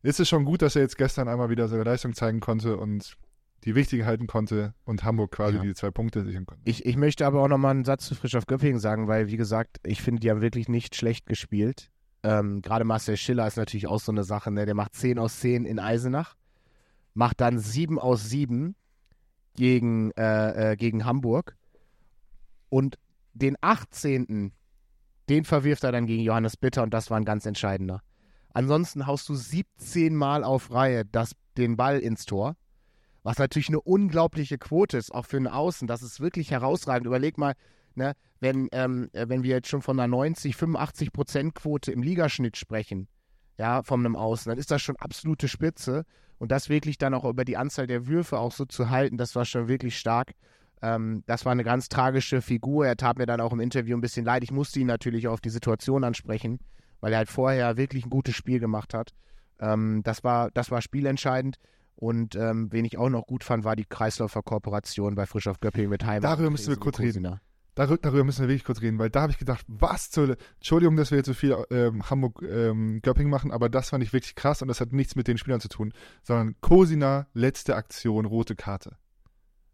ist es schon gut, dass er jetzt gestern einmal wieder seine Leistung zeigen konnte und die wichtige halten konnte und Hamburg quasi Ja. die zwei Punkte sichern konnte. Ich, ich möchte aber auch nochmal einen Satz zu Frisch auf Göppingen sagen, weil, wie gesagt, ich finde, die haben wirklich nicht schlecht gespielt. Ähm, Gerade Marcel Schiller ist natürlich auch so eine Sache, ne? Der macht 10 aus 10 in Eisenach, macht dann 7 aus 7 gegen, äh, äh, gegen Hamburg und den 18. den verwirft er dann gegen Johannes Bitter und das war ein ganz entscheidender. Ansonsten haust du 17 Mal auf Reihe das, den Ball ins Tor, was natürlich eine unglaubliche Quote ist, auch für einen Außen. Das ist wirklich herausragend. Überleg mal, ne, wenn, ähm, äh, wenn wir jetzt schon von einer 90, 85 Prozent Quote im Ligaschnitt sprechen, ja, von einem Außen, dann ist das schon absolute Spitze. Und das wirklich dann auch über die Anzahl der Würfe auch so zu halten, das war schon wirklich stark. Ähm, das war eine ganz tragische Figur. Er tat mir dann auch im Interview ein bisschen leid. Ich musste ihn natürlich auch auf die Situation ansprechen, weil er halt vorher wirklich ein gutes Spiel gemacht hat. Ähm, das, war, das war spielentscheidend. Und ähm, wen ich auch noch gut fand, war die Kreisläufer Kooperation bei Frisch auf Göppingen mit Heim. Darüber müssen wir kurz reden. Darüber, müssen wir wirklich kurz reden, weil da habe ich gedacht, was zur Hölle? Entschuldigung, dass wir jetzt so viel ähm, Hamburg-Göpping machen, aber das fand ich wirklich krass und das hat nichts mit den Spielern zu tun, sondern Kosina, letzte Aktion, rote Karte.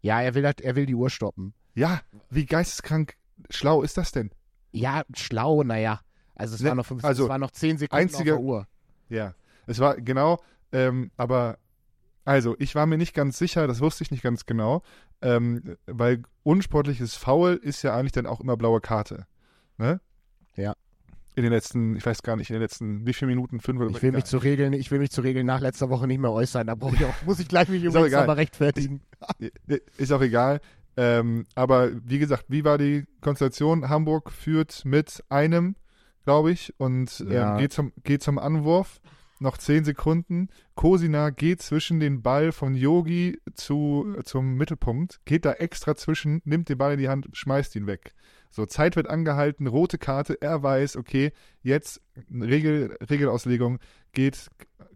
Ja, er will, halt- er will die Uhr stoppen. Ja, wie geisteskrank schlau ist das denn? Ja, schlau, naja. Also es Ne, waren noch, fünf, also es waren noch zehn Sekunden einzige- auf der Uhr. Ja, es war genau, ähm, aber also ich war mir nicht ganz sicher, das wusste ich nicht ganz genau, ähm, weil unsportliches Foul ist ja eigentlich dann auch immer blaue Karte. Ne? Ja. in den letzten, ich weiß gar nicht, in den letzten, wie viele Minuten, fünf oder Ich will mich zu Regeln, ich will mich zu Regeln nach letzter Woche nicht mehr äußern. Da brauche ich auch, muss ich gleich mich Ist übrigens egal. nochmal rechtfertigen. Ist auch egal. Ähm, aber wie gesagt, wie war die Konstellation? Hamburg führt mit einem, glaube ich, und ähm, Ja. geht, zum, geht zum Anwurf. Noch zehn Sekunden. Kosina geht zwischen den Ball von Yogi zu, zum Mittelpunkt, geht da extra zwischen, nimmt den Ball in die Hand, schmeißt ihn weg. So, Zeit wird angehalten, rote Karte, er weiß, okay, jetzt Regel, Regelauslegung, geht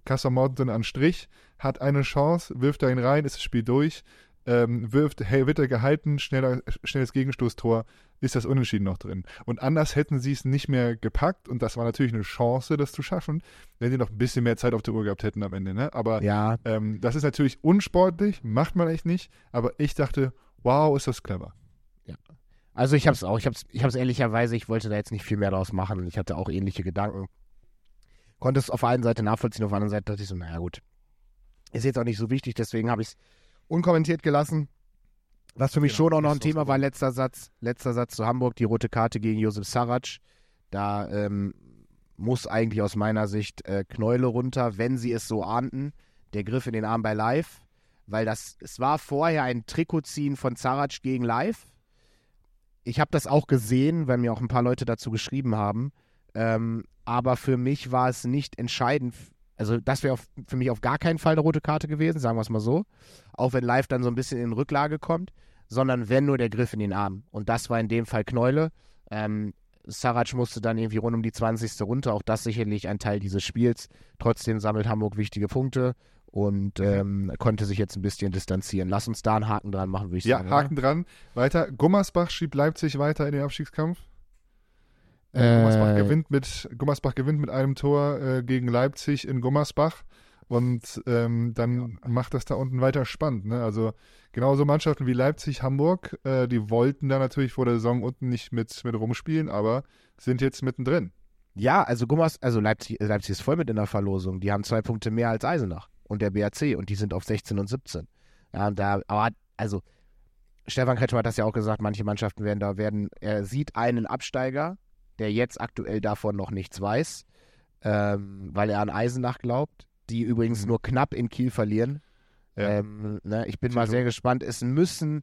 Kassel Morton an Strich, hat eine Chance, wirft da ihn rein, ist das Spiel durch, ähm, wirft, hey, wird er gehalten, schneller, schnelles Gegenstoßtor, ist das Unentschieden noch drin. Und anders hätten sie es nicht mehr gepackt und das war natürlich eine Chance, das zu schaffen, wenn sie noch ein bisschen mehr Zeit auf der Uhr gehabt hätten am Ende. Ne? Aber Ja, ähm, das ist natürlich unsportlich, macht man echt nicht, aber ich dachte, wow, ist das clever. also ich habe es auch. Ich habe es ich hab's ehrlicherweise, ich wollte da jetzt nicht viel mehr draus machen. Ich hatte auch ähnliche Gedanken. Konnte es auf der einen Seite nachvollziehen, auf der anderen Seite dachte ich so, naja gut. Ist jetzt auch nicht so wichtig, deswegen habe ich es unkommentiert gelassen. Was für mich Genau, schon auch noch ein Thema war, letzter Satz, letzter Satz zu Hamburg, die rote Karte gegen Josef Sarac. Da ähm, muss eigentlich aus meiner Sicht äh, Knäule runter, wenn sie es so ahnten. Der Griff in den Arm bei Live, weil das, es war vorher ein Trikotziehen von Zarac gegen Live. Ich habe das auch gesehen, weil mir auch ein paar Leute dazu geschrieben haben. Ähm, aber für mich war es nicht entscheidend. Also, das wäre für mich auf gar keinen Fall eine rote Karte gewesen, sagen wir es mal so. Auch wenn Live dann so ein bisschen in Rücklage kommt, sondern wenn nur der Griff in den Arm. Und das war in dem Fall Knäule. Ähm, Sarac musste dann irgendwie rund um die 20. runter. Auch das sicherlich ein Teil dieses Spiels. Trotzdem sammelt Hamburg wichtige Punkte und ähm, konnte sich jetzt ein bisschen distanzieren. Lass uns da einen Haken dran machen, würde ich Ja, sagen. Haken dran. Weiter. Gummersbach schiebt Leipzig weiter in den Abstiegskampf. Äh, Gummersbach, gewinnt mit, Gummersbach gewinnt mit einem Tor äh, gegen Leipzig in Gummersbach. Und ähm, dann macht das da unten weiter spannend. Ne? Also genauso Mannschaften wie Leipzig, Hamburg, äh, die wollten da natürlich vor der Saison unten nicht mit, mit rumspielen, aber sind jetzt mittendrin. Ja, also Gummers, also Leipzig, Leipzig ist voll mit in der Verlosung. Die haben zwei Punkte mehr als Eisenach und der BRC und die sind auf 16 und 17. Ja, und da, aber also Stefan Kretschmer hat das ja auch gesagt, manche Mannschaften werden da werden, er sieht einen Absteiger, der jetzt aktuell davon noch nichts weiß, ähm, weil er an Eisenach glaubt, die übrigens Mhm. nur knapp in Kiel verlieren. Ja. Ähm, ne, ich bin mal Tito. sehr gespannt. Es müssen,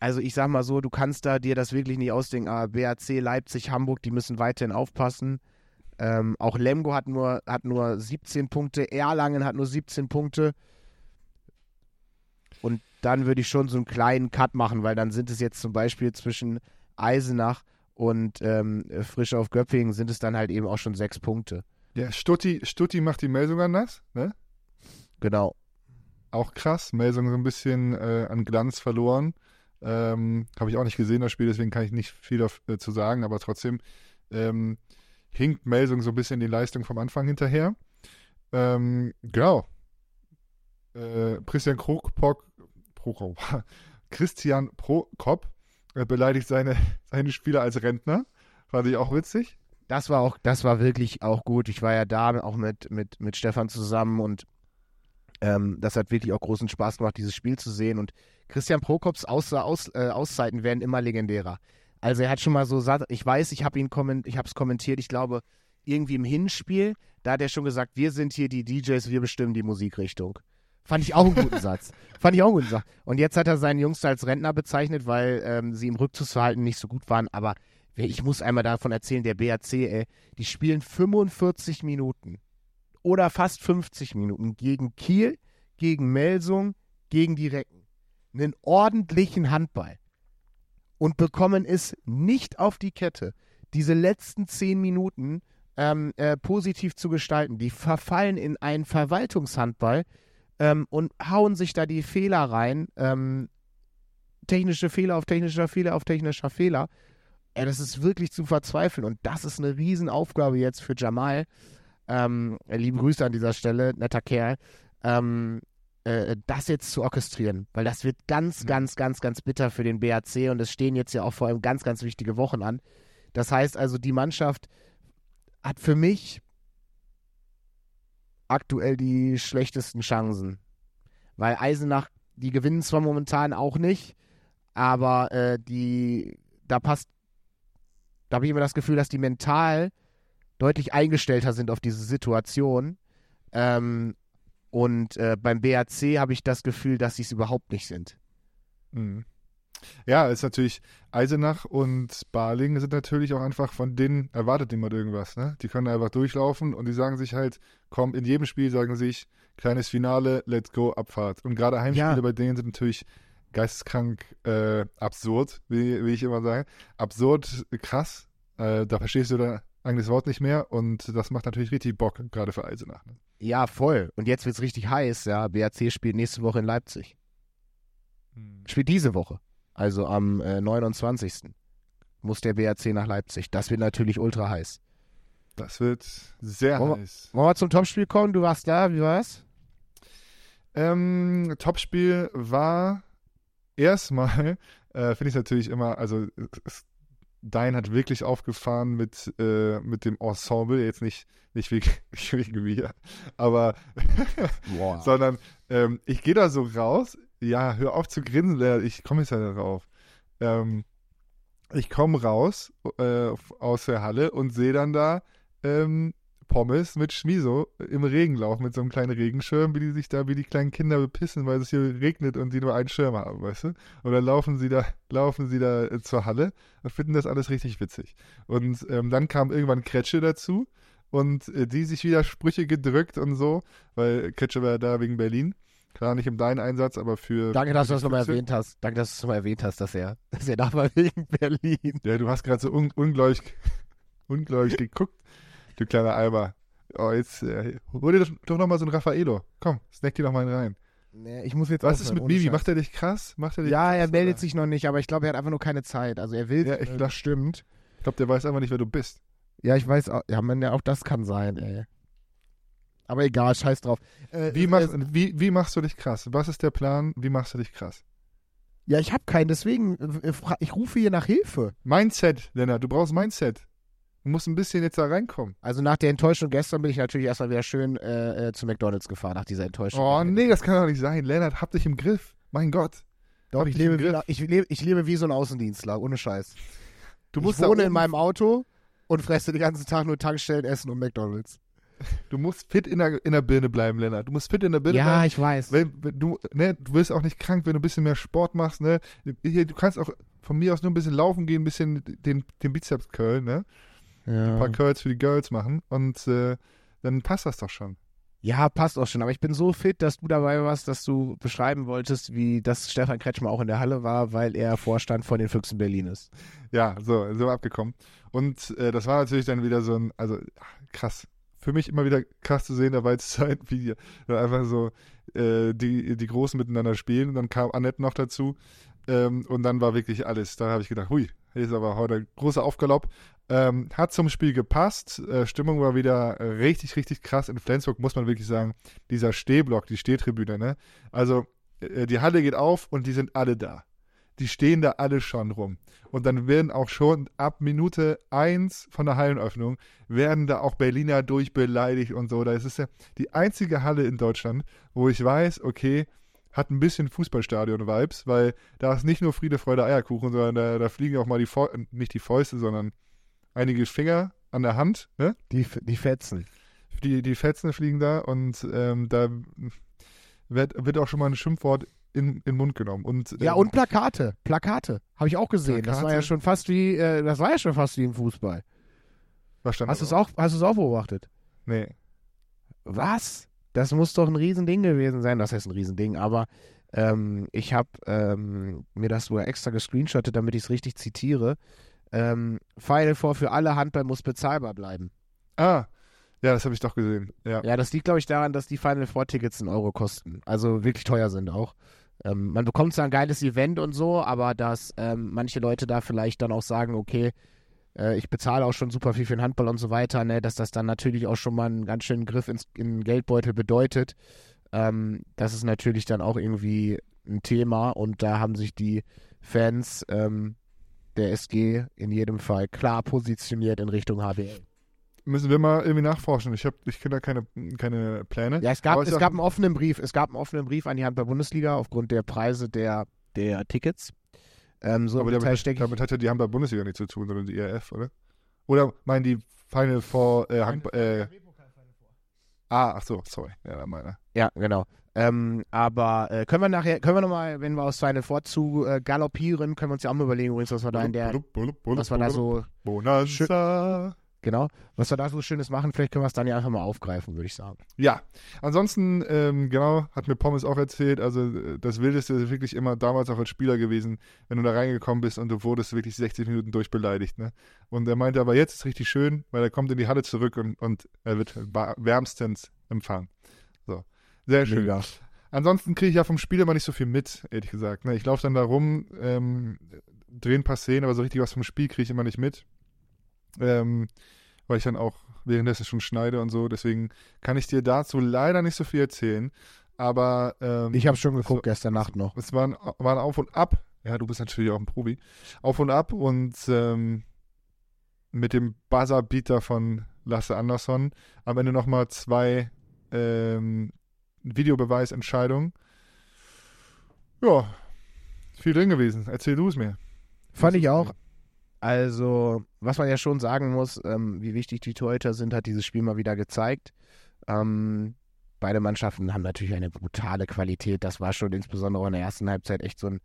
also ich sag mal so, du kannst da dir das wirklich nicht ausdenken, aber BRC, Leipzig, Hamburg, die müssen weiterhin aufpassen. Ähm, auch Lemgo hat nur, hat nur 17 Punkte, Erlangen hat nur 17 Punkte. Und dann würde ich schon so einen kleinen Cut machen, weil dann sind es jetzt zum Beispiel zwischen Eisenach und ähm, Frisch auf Göppingen sind es dann halt eben auch schon sechs Punkte. Ja, Stutti, Stutti macht die Melsungen nass. Ne? Genau. Auch krass. Melsungen so ein bisschen äh, an Glanz verloren. Ähm, Habe ich auch nicht gesehen, das Spiel, deswegen kann ich nicht viel auf, äh, sagen, aber trotzdem ähm, hinkt Melsung so ein bisschen die Leistung vom Anfang hinterher. Ähm, genau. Äh, Christian Krokpok, Prokop, Christian Prokop äh, beleidigt seine, seine Spieler als Rentner. Fand ich auch witzig. Das war auch, das war wirklich auch gut. Ich war ja da auch mit, mit, mit Stefan zusammen und ähm, das hat wirklich auch großen Spaß gemacht, dieses Spiel zu sehen. Und Christian Prokops Aus, Aus, äh, Auszeiten werden immer legendärer. Also er hat schon mal so gesagt, ich weiß, ich habe ihn komment, ich habe es kommentiert, ich glaube, irgendwie im Hinspiel, da hat er schon gesagt, wir sind hier die DJs, wir bestimmen die Musikrichtung. Fand ich auch einen guten Satz. Fand ich auch einen guten Satz. Und jetzt hat er seinen Jungs als Rentner bezeichnet, weil ähm, sie im Rückzugsverhalten nicht so gut waren. Aber ich muss einmal davon erzählen, der BAC, ey, die spielen 45 Minuten oder fast 50 Minuten gegen Kiel, gegen Melsung, gegen die Recken. Einen ordentlichen Handball. Und bekommen es nicht auf die Kette, diese letzten 10 Minuten ähm, äh, positiv zu gestalten. Die verfallen in einen Verwaltungshandball ähm, und hauen sich da die Fehler rein. Ähm, technische Fehler auf technischer Fehler auf technischer Fehler. Ey, das ist wirklich zu verzweifeln und das ist eine Riesenaufgabe jetzt für Jamal. Ähm, liebe Grüße an dieser Stelle, netter Kerl. Ähm, äh, das jetzt zu orchestrieren, weil das wird ganz, Mhm. ganz, ganz, ganz bitter für den BAC und es stehen jetzt ja auch vor allem ganz, ganz wichtige Wochen an. Das heißt also, die Mannschaft hat für mich aktuell die schlechtesten Chancen. Weil Eisenach, die gewinnen zwar momentan auch nicht, aber äh, die, da passt, da habe ich immer das Gefühl, dass die mental deutlich eingestellter sind auf diese Situation. Ähm, und äh, beim BAC habe ich das Gefühl, dass sie es überhaupt nicht sind. Mhm. Ja, ist natürlich, Eisenach und Baling sind natürlich auch einfach, von denen erwartet niemand irgendwas, ne? Die können einfach durchlaufen und die sagen sich halt, komm, in jedem Spiel sagen sich, kleines Finale, let's go, Abfahrt. Und gerade Heimspiele Ja. bei denen sind natürlich geisteskrank äh, absurd, wie, wie ich immer sage. Absurd, krass, äh, da verstehst du dein eigenes Wort nicht mehr und das macht natürlich richtig Bock, gerade für Eisenach. Ne? Ja, voll. Und jetzt wird es richtig heiß, ja. BAC spielt nächste Woche in Leipzig. Spielt diese Woche. Also am äh, 29. muss der BAC nach Leipzig. Das wird natürlich ultra heiß. Das wird sehr Wollen wir- heiß. Wollen wir zum Topspiel kommen? Du warst da, wie war's? Ähm, Topspiel war erstmal, äh, finde ich natürlich immer, also es, Dein hat wirklich aufgefahren mit, äh, mit dem Ensemble, jetzt nicht, nicht wegen, wegen mir, aber sondern ähm, ich gehe da so raus, ja, hör auf zu grinsen, ich komme jetzt ja darauf. Ähm, ich komme raus äh, aus der Halle und sehe dann da ähm, Pommes mit Schmiso im Regen laufen, mit so einem kleinen Regenschirm, wie die sich da wie die kleinen Kinder bepissen, weil es hier regnet und die nur einen Schirm haben, weißt du? Und dann laufen sie da, laufen sie da äh, zur Halle und finden das alles richtig witzig. Und ähm, dann kam irgendwann Kretsche dazu und äh, die sich wieder Sprüche gedrückt und so, weil Kretsche war ja da wegen Berlin. Klar, nicht im deinen Einsatz, aber für. Danke, dass du das nochmal erwähnt hast. Danke, dass du es nochmal erwähnt hast, dass er, dass er da war wegen Berlin. Ja, du hast gerade so un ungläubig, ungläubig geguckt, du kleiner Alber. Oh, jetzt äh, hol dir doch, doch nochmal so ein Raffaello. Komm, snack dir doch mal einen rein. Nee, ich muss jetzt Was ist mit? Scheiß. Macht er dich krass? Macht er dich Ja, krass, er meldet oder? sich noch nicht, aber ich glaube, er hat einfach nur keine Zeit. Also er will, Ja, ich äh, das stimmt. Ich glaube, der weiß einfach nicht, wer du bist. Ja, ich weiß, auch, ja, man, ja, auch das kann sein, ey. Aber egal, scheiß drauf. Äh, Wie, äh, mach, wie, wie machst du dich krass? Was ist der Plan? Wie machst du dich krass? Ja, ich habe keinen, deswegen, äh, fra- ich rufe hier nach Hilfe. Mindset, Lennart, du brauchst Mindset. Du musst ein bisschen jetzt da reinkommen. Also nach der Enttäuschung gestern bin ich natürlich erstmal wieder schön äh, äh, zu McDonalds gefahren, nach dieser Enttäuschung. Oh nee, das kann doch nicht sein. Lennart, hab dich im Griff. Mein Gott. Doch, ich lebe, wie, ich, lebe, ich lebe wie so ein Außendienstler, ohne Scheiß. Du ich musst da wohne in meinem Auto und fresse den ganzen Tag nur Tankstellen, Essen und McDonalds. Du musst fit in der, in der Birne bleiben, Lennart. Du musst fit in der Birne Ja, bleiben. ich weiß. Wenn du, ne, du wirst auch nicht krank, wenn du ein bisschen mehr Sport machst, ne? Du kannst auch von mir aus nur ein bisschen laufen gehen, ein bisschen den, den Bizeps curlen, ne? Ein paar Ja. Curls für die Girls machen und äh, dann passt das doch schon. ja, passt auch schon. Aber ich bin so fit, dass du dabei warst, dass du beschreiben wolltest, wie das Stefan Kretschmer auch in der Halle war, weil er Vorstand von den Füchsen Berlin ist. Ja, so, so abgekommen. Und äh, das war natürlich dann wieder so ein, also krass. Für mich immer wieder krass zu sehen, da war jetzt Zeit, wie die einfach so äh, die, die Großen miteinander spielen. Und dann kam Annette noch dazu. Ähm, und dann war wirklich alles. Da habe ich gedacht, hui, hier ist aber heute großer Aufgalopp. Ähm, hat zum Spiel gepasst. Äh, Stimmung war wieder äh, richtig, richtig krass. In Flensburg muss man wirklich sagen, dieser Stehblock, die Stehtribüne, ne? Also äh, die Halle geht auf und die sind alle da. Die stehen da alle schon rum. Und dann werden auch schon ab Minute 1 von der Hallenöffnung werden da auch Berliner durchbeleidigt und so. Das ist ja die einzige Halle in Deutschland, wo ich weiß, okay, hat ein bisschen Fußballstadion-Vibes, weil da ist nicht nur Friede, Freude, Eierkuchen, sondern da, da fliegen auch mal die, Fäu nicht die Fäuste, sondern einige Finger an der Hand, ne? Die, die Fetzen. Die, die Fetzen fliegen da und ähm, da wird, wird auch schon mal ein Schimpfwort in, in den Mund genommen. Und, Ja, ähm, und Plakate. Plakate. Habe ich auch gesehen. Das war Plakate? ja schon fast wie, äh, das war ja schon fast wie im Fußball. was stand Hast du es auch, hast du es auch beobachtet? Nee. Was? Das muss doch ein Riesending gewesen sein. Das heißt ein Riesending, aber ähm, ich habe ähm, mir das sogar extra gescreenshottet, damit ich es richtig zitiere. Ähm, Final Four für alle Handball muss bezahlbar bleiben. Ah, ja, das habe ich doch gesehen. Ja. Ja, das liegt, glaube ich, daran, dass die Final Four Tickets einen Euro kosten. Also wirklich teuer sind auch. Ähm, man bekommt zwar ein geiles Event und so, aber dass ähm, manche Leute da vielleicht dann auch sagen, okay, äh, ich bezahle auch schon super viel für den Handball und so weiter, ne, dass das dann natürlich auch schon mal einen ganz schönen Griff ins in den Geldbeutel bedeutet. Ähm, das ist natürlich dann auch irgendwie ein Thema und da haben sich die Fans ähm, der SG in jedem Fall klar positioniert in Richtung HBL. Müssen wir mal irgendwie nachforschen. Ich habe, ich kenne da keine, keine Pläne. Ja, es gab, es gab einen offenen Brief. Es gab einen offenen Brief an die Handball-Bundesliga aufgrund der Preise der, der Tickets. Ähm, so aber damit, ich, damit hat ja die Handball-Bundesliga nichts zu tun, sondern die ERF, oder? Oder meinen die Final Four äh, Handball, äh, Ah, ach so, sorry. Ja, meine. Ja, genau. Ähm, aber äh, können wir nachher, können wir nochmal, wenn wir aus Final Four zu äh, galoppieren, können wir uns ja auch mal überlegen, übrigens, was wir da in der, was wir da so, Bonanza. Genau, was wir da so Schönes machen. Vielleicht können wir es dann ja einfach mal aufgreifen, würde ich sagen. Ja, ansonsten, ähm, genau, hat mir Pommes auch erzählt, also äh, das Wildeste ist wirklich immer damals auch als Spieler gewesen, wenn du da reingekommen bist und du wurdest wirklich 60 Minuten durchbeleidigt. Ne? Und er meinte aber jetzt ist richtig schön, weil er kommt in die Halle zurück und, und er wird wärmstens empfangen. So, sehr schön. Mega. Ansonsten kriege ich ja vom Spiel immer nicht so viel mit, ehrlich gesagt. Ne? Ich laufe dann da rum, ähm, drehe ein paar Szenen, aber so richtig was vom Spiel kriege ich immer nicht mit. Ähm, weil ich dann auch währenddessen schon schneide und so. Deswegen kann ich dir dazu leider nicht so viel erzählen. Aber ähm, Ich habe schon geguckt so- gestern Nacht noch. es war ein, war ein Auf und Ab. Ja, du bist natürlich auch ein Profi. Auf und Ab und ähm, mit dem Buzzer-Beater von Lasse Andersson am Ende nochmal zwei ähm, Videobeweisentscheidungen. Ja, viel drin gewesen. Erzähl du es mir. Fand ich auch. Also, was man ja schon sagen muss, ähm, wie wichtig die Torhüter sind, hat dieses Spiel mal wieder gezeigt. Ähm, beide Mannschaften haben natürlich eine brutale Qualität. Das war schon insbesondere in der ersten Halbzeit echt so ein,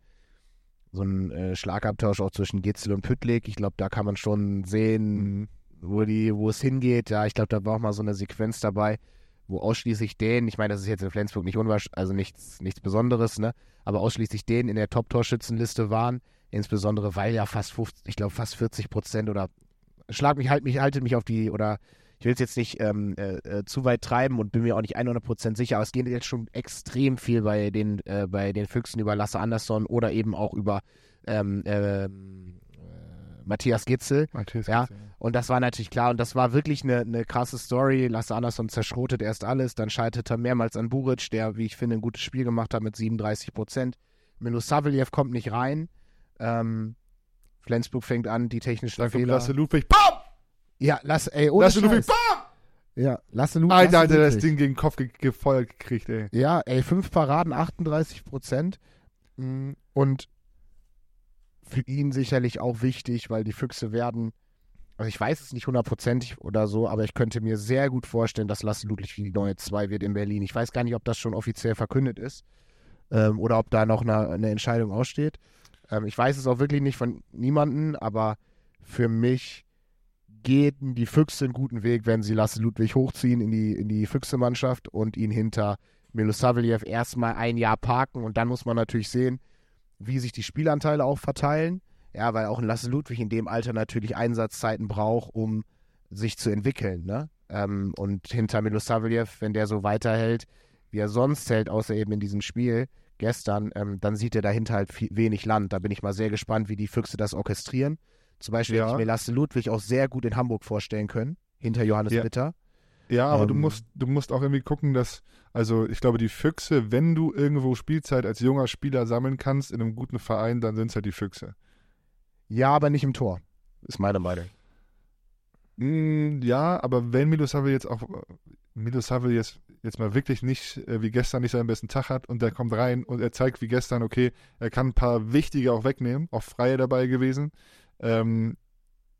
so ein äh, Schlagabtausch auch zwischen Gitzel und Püttlik. Ich glaube, da kann man schon sehen, Mhm. wo, die, wo es hingeht. Ja, ich glaube, da war auch mal so eine Sequenz dabei, wo ausschließlich den, ich meine, das ist jetzt in Flensburg nicht unwahrscheinlich, also nichts, nichts Besonderes, ne? Aber ausschließlich den in der Top-Torschützenliste waren, insbesondere weil ja fast 50, ich glaube fast 40 Prozent oder schlag mich, halt mich, haltet mich auf die, oder ich will es jetzt nicht ähm, äh, äh, zu weit treiben und bin mir auch nicht 100 Prozent sicher, aber es geht jetzt schon extrem viel bei den, äh, bei den Füchsen über Lasse Andersson oder eben auch über ähm, ähm, äh, Matthias Gitzel. Matthias Ja. Gitzel. Und das war natürlich klar und das war wirklich eine, eine krasse Story. Lasse Andersson zerschrotet erst alles, dann scheiterte er mehrmals an Buric, der, wie ich finde, ein gutes Spiel gemacht hat mit 37 Prozent. Milosavljev kommt nicht rein. Ähm, Flensburg fängt an, die technischen Dann kommt Fehler. Lasse Ludwig. BAM! ja, Lasse, ey, ohne Lasse Ludwig. BAM! Ja, Lasse Lu Alter, Lasse Alter, das Ludwig. Ding gegen den Kopf ge gefeuert gekriegt, ey. Ja, ey, fünf Paraden, 38 Prozent. Mm, Und für ihn sicherlich auch wichtig, weil die Füchse werden, also ich weiß es nicht hundertprozentig oder so, aber ich könnte mir sehr gut vorstellen, dass Lasse Ludwig die neue 2 wird in Berlin. Ich weiß gar nicht, ob das schon offiziell verkündet ist ähm, oder ob da noch eine, eine Entscheidung aussteht. Ähm, ich weiß es auch wirklich nicht von niemandem, aber für mich gehen die Füchse einen guten Weg, wenn sie Lasse Ludwig hochziehen in die, in die Füchse-Mannschaft und ihn hinter Milosavljev erstmal ein Jahr parken und dann muss man natürlich sehen, wie sich die Spielanteile auch verteilen. Ja, weil auch ein Lasse Ludwig in dem Alter natürlich Einsatzzeiten braucht, um sich zu entwickeln. Ne? Ähm, und hinter Milosavljev, wenn der so weiterhält, wie er sonst hält, außer eben in diesem Spiel gestern, ähm, dann sieht er dahinter halt viel, wenig Land. Da bin ich mal sehr gespannt, wie die Füchse das orchestrieren. Zum Beispiel Ja. hätte ich mir Lasse Ludwig auch sehr gut in Hamburg vorstellen können, hinter Johannes Ja. Witter. Ja, aber du Ähm, musst, du musst auch irgendwie gucken, dass, also ich glaube, die Füchse, wenn du irgendwo Spielzeit als junger Spieler sammeln kannst in einem guten Verein, dann sind es halt die Füchse. Ja, aber nicht im Tor, ist meine Meinung. Mm, ja, aber wenn Milosavljev jetzt auch, Milosavljev jetzt, jetzt mal wirklich nicht, äh, wie gestern, nicht seinen besten Tag hat und der kommt rein und er zeigt wie gestern, okay, er kann ein paar wichtige auch wegnehmen, auch freie dabei gewesen, ähm,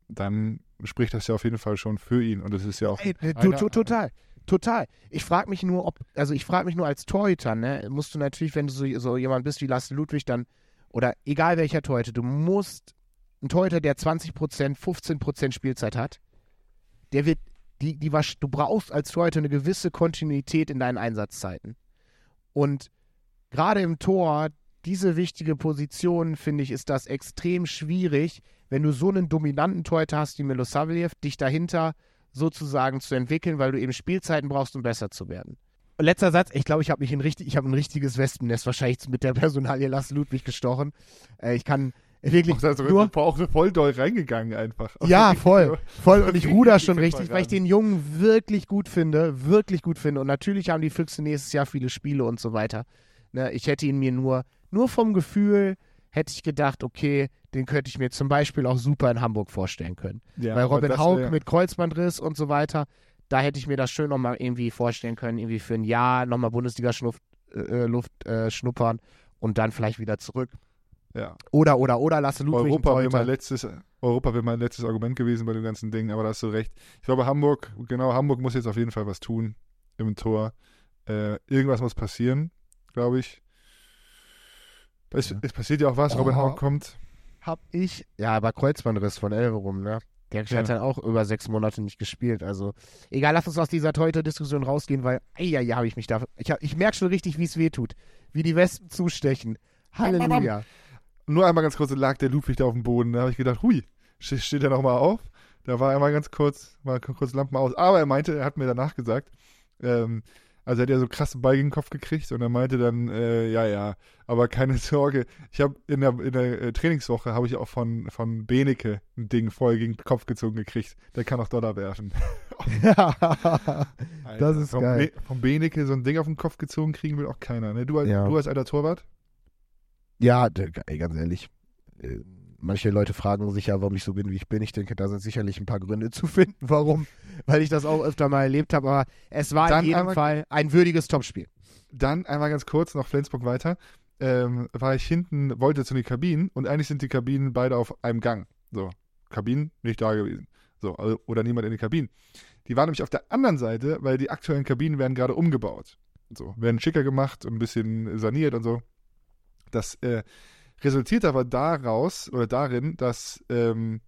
dann spricht das ja auf jeden Fall schon für ihn und das ist ja auch Ey, to, einer- to, total, total. Ich frage mich nur, ob, also ich frage mich nur als Torhüter, ne, musst du natürlich, wenn du so, so jemand bist wie Lasse Ludwig, dann, oder egal welcher Torhüter, du musst, ein Torhüter, der 20%, 15% Spielzeit hat, der wird, die, die, wasch- du brauchst als Torhüter eine gewisse Kontinuität in deinen Einsatzzeiten. Und gerade im Tor, diese wichtige Position, finde ich, ist das extrem schwierig, wenn du so einen dominanten Torhüter hast wie Milosavljev, dich dahinter sozusagen zu entwickeln, weil du eben Spielzeiten brauchst, um besser zu werden. Letzter Satz, ich glaube, ich habe mich ein richtig, ich habe ein richtiges Wespennest wahrscheinlich mit der Personalie Lasse Ludwig gestochen. Äh, ich kann wirklich auch, also nur auch voll doll reingegangen einfach. ja, voll, voll. Und ich ruder schon richtig, weil ich den Jungen wirklich gut finde, wirklich gut finde. Und natürlich haben die Füchse nächstes Jahr viele Spiele und so weiter. Ne, ich hätte ihn mir nur, nur vom Gefühl, hätte ich gedacht, okay, den könnte ich mir zum Beispiel auch super in Hamburg vorstellen können. Ja, Weil Robin Haug wär- mit Kreuzbandriss und so weiter, da hätte ich mir das schön nochmal irgendwie vorstellen können, irgendwie für ein Jahr nochmal Bundesliga-Luft äh, Luft, äh, schnuppern und dann vielleicht wieder zurück. Ja. Oder, oder, oder Lasse Ludwig. Europa Torhüter. mal letztes, Europa wäre mein letztes Argument gewesen bei dem ganzen Ding, aber da hast du recht. Ich glaube, Hamburg, genau, Hamburg muss jetzt auf jeden Fall was tun im Tor. Äh, irgendwas muss passieren, glaube ich. Es, Ja. es passiert ja auch was, Robin Oh. Haug kommt. Hab ich. Ja, aber Kreuzbandriss von Elverum, ne? Der Ja. hat dann auch über sechs Monate nicht gespielt. Also, egal, lass uns aus dieser Torhüter-Diskussion rausgehen, weil, ja, ja, habe ich mich da. Ich, hab- ich merke schon richtig, wie es weh tut. Wie die Wespen zustechen. Halleluja. Nur einmal ganz kurz lag der Ludwig da auf dem Boden. Da habe ich gedacht, hui, ste- steht er nochmal auf? Da war einmal ganz kurz, mal kurz Lampen aus. Aber er meinte, er hat mir danach gesagt, ähm, also er hat ja so krassen Ball gegen den Kopf gekriegt und er meinte dann, äh, ja, ja, aber keine Sorge. Ich habe in der, in der äh, Trainingswoche habe ich auch von, von Beneke ein Ding voll gegen den Kopf gezogen gekriegt. Der kann auch Dollar werfen. Das ist von geil. Be von Beneke so ein Ding auf den Kopf gezogen kriegen will auch keiner. Ne? Du, als- Ja. du als alter Torwart? Ja, ey, ganz ehrlich. äh, Manche Leute fragen sich ja, warum ich so bin, wie ich bin. Ich denke, da sind sicherlich ein paar Gründe zu finden, warum. Weil ich das auch öfter mal erlebt habe. Aber es war Dann in jedem einmal- Fall ein würdiges Topspiel. Dann einmal ganz kurz noch Flensburg weiter. Ähm, war ich hinten, wollte zu den Kabinen und eigentlich sind die Kabinen beide auf einem Gang. So, Kabinen nicht da gewesen. So, also, oder niemand in den Kabinen. Die waren nämlich auf der anderen Seite, weil die aktuellen Kabinen werden gerade umgebaut. So, werden schicker gemacht und ein bisschen saniert und so. Das äh, resultiert aber daraus oder darin, dass ähm,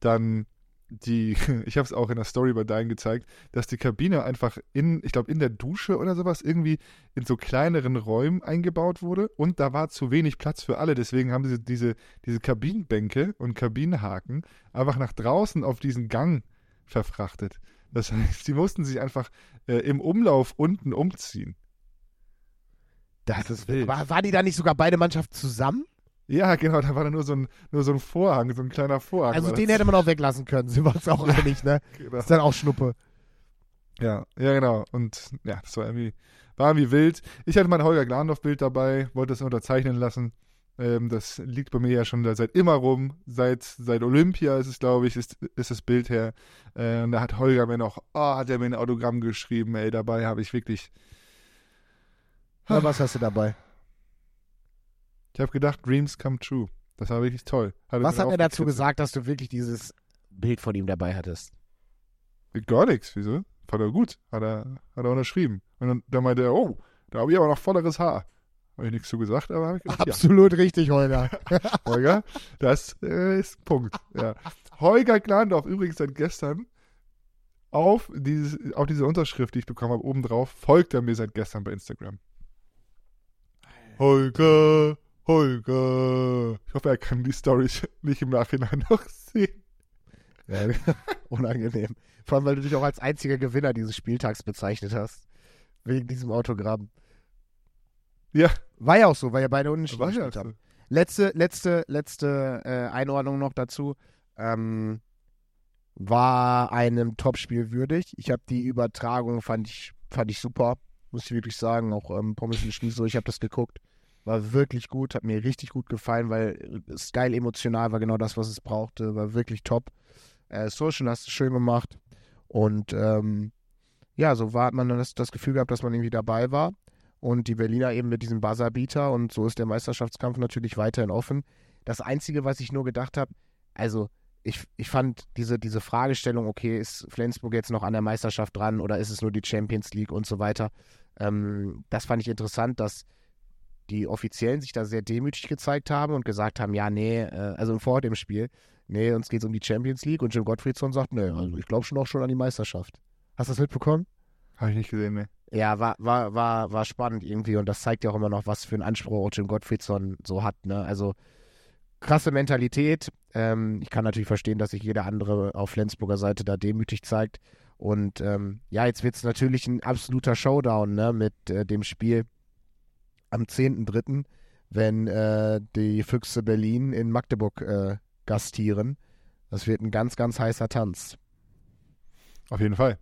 dann die, ich habe es auch in der Story bei Dein gezeigt, dass die Kabine einfach in, ich glaube, in der Dusche oder sowas irgendwie in so kleineren Räumen eingebaut wurde und da war zu wenig Platz für alle. Deswegen haben sie diese, diese Kabinenbänke und Kabinenhaken einfach nach draußen auf diesen Gang verfrachtet. Das heißt, die mussten sich einfach äh, im Umlauf unten umziehen. Das ist wild. War, war die da nicht sogar beide Mannschaften zusammen? Ja, genau, da war dann nur so ein, nur so ein Vorhang, so ein kleiner Vorhang. Also den das. hätte man auch weglassen können. Sind wir uns auch einig, ne? Genau. Ist dann auch Schnuppe. Ja, ja, genau. Und ja, das war irgendwie, war irgendwie wild. Ich hatte mein Holger Glandorf-Bild dabei, wollte es unterzeichnen lassen. Ähm, das liegt bei mir ja schon da seit immer rum. Seit, seit Olympia ist es, glaube ich, ist, ist das Bild her. Und da hat Holger mir noch, oh, hat er mir ein Autogramm geschrieben, ey, dabei habe ich wirklich, Na, was hast du dabei? ich habe gedacht, Dreams come true. Das war wirklich toll. Hat Was hat er dazu aufgekritzelt. gesagt, dass du wirklich dieses Bild von ihm dabei hattest? Gar nichts, wieso? Fand er gut, hat er, hat er unterschrieben. Und dann, dann meinte er, oh, da habe ich aber noch volleres Haar. Habe ich nichts zu gesagt, aber habe ich gedacht, ja. Absolut richtig, Holger. Holger, das äh, ist Punkt. Ja. Holger Glandorf übrigens seit gestern auf, dieses, auf diese Unterschrift, die ich bekommen habe, obendrauf, folgt er mir seit gestern bei Instagram. Holger, Holger. Ich hoffe, er kann die Storys nicht im Nachhinein noch sehen. Ja, unangenehm. Vor allem, weil du dich auch als einziger Gewinner dieses Spieltags bezeichnet hast. Wegen diesem Autogramm. Ja. War ja auch so, weil ihr beide unentschieden ja gespielt habt. Letzte, letzte, letzte äh, Einordnung noch dazu. Ähm, war einem Topspiel würdig. Ich habe die Übertragung, fand ich, fand ich super, muss ich wirklich sagen. Auch ähm, Pommes und Schnitzel, ich habe das geguckt. War wirklich gut, hat mir richtig gut gefallen, weil es geil emotional war, genau das, was es brauchte. War wirklich top. Äh, Social hast du schön gemacht. Und ähm, ja, so war, hat man dann das, das Gefühl gehabt, dass man irgendwie dabei war. Und die Berliner eben mit diesem Buzzerbeater und so ist der Meisterschaftskampf natürlich weiterhin offen. Das Einzige, was ich nur gedacht habe, also ich, ich fand diese, diese Fragestellung, okay, ist Flensburg jetzt noch an der Meisterschaft dran oder ist es nur die Champions League und so weiter, ähm, das fand ich interessant, dass die Offiziellen sich da sehr demütig gezeigt haben und gesagt haben, ja, nee, äh, also vor dem Spiel, nee, uns geht es um die Champions League und Jim Gottfriedson sagt, nee, also ich glaube schon auch schon an die Meisterschaft. Hast du das mitbekommen? Habe ich nicht gesehen, ne. Ja, war, war, war, war spannend irgendwie und das zeigt ja auch immer noch, was für einen Anspruch auch Jim Gottfriedson so hat. Ne? Also krasse Mentalität. Ähm, ich kann natürlich verstehen, dass sich jeder andere auf Flensburger Seite da demütig zeigt. Und ähm, ja, jetzt wird es natürlich ein absoluter Showdown ne? mit äh, dem Spiel am 10.3., wenn äh, die Füchse Berlin in Magdeburg äh, gastieren. Das wird ein ganz, ganz heißer Tanz. Auf jeden Fall.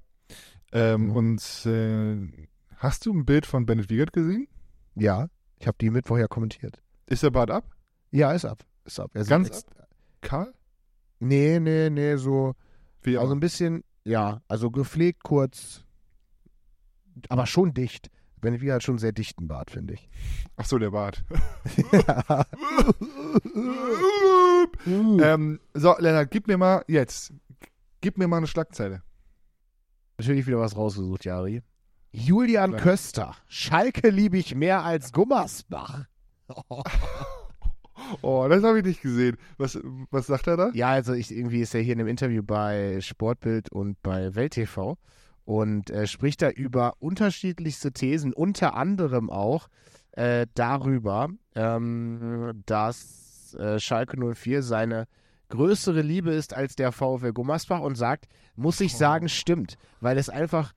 Ähm, Mhm. Und äh, hast du ein Bild von Bennett Wiegert gesehen? Ja, ich habe die Mittwoch ja kommentiert. Ist der Bart ab? Ja, ist ab. Ist ab. Er Ganz ex- Karl? Nee, nee, nee, so. Wie Also auch? ein bisschen, ja, also gepflegt kurz, aber schon dicht. Benevilla hat schon einen sehr dichten Bart, finde ich. Ach so, der Bart. ähm, so, Lennart, gib mir mal jetzt, gib mir mal eine Schlagzeile. Natürlich wieder was rausgesucht, Jari. Julian Klar. Köster. Schalke liebe ich mehr als Gummersbach. Oh, das habe ich nicht gesehen. Was, was sagt er da? Ja, also ich, irgendwie ist er hier in einem Interview bei Sportbild und bei Welt TV und äh, spricht da über unterschiedlichste Thesen, unter anderem auch äh, darüber, ähm, dass äh, Schalke 04 seine größere Liebe ist als der VfL Gummersbach und sagt, muss ich sagen, stimmt, weil es einfach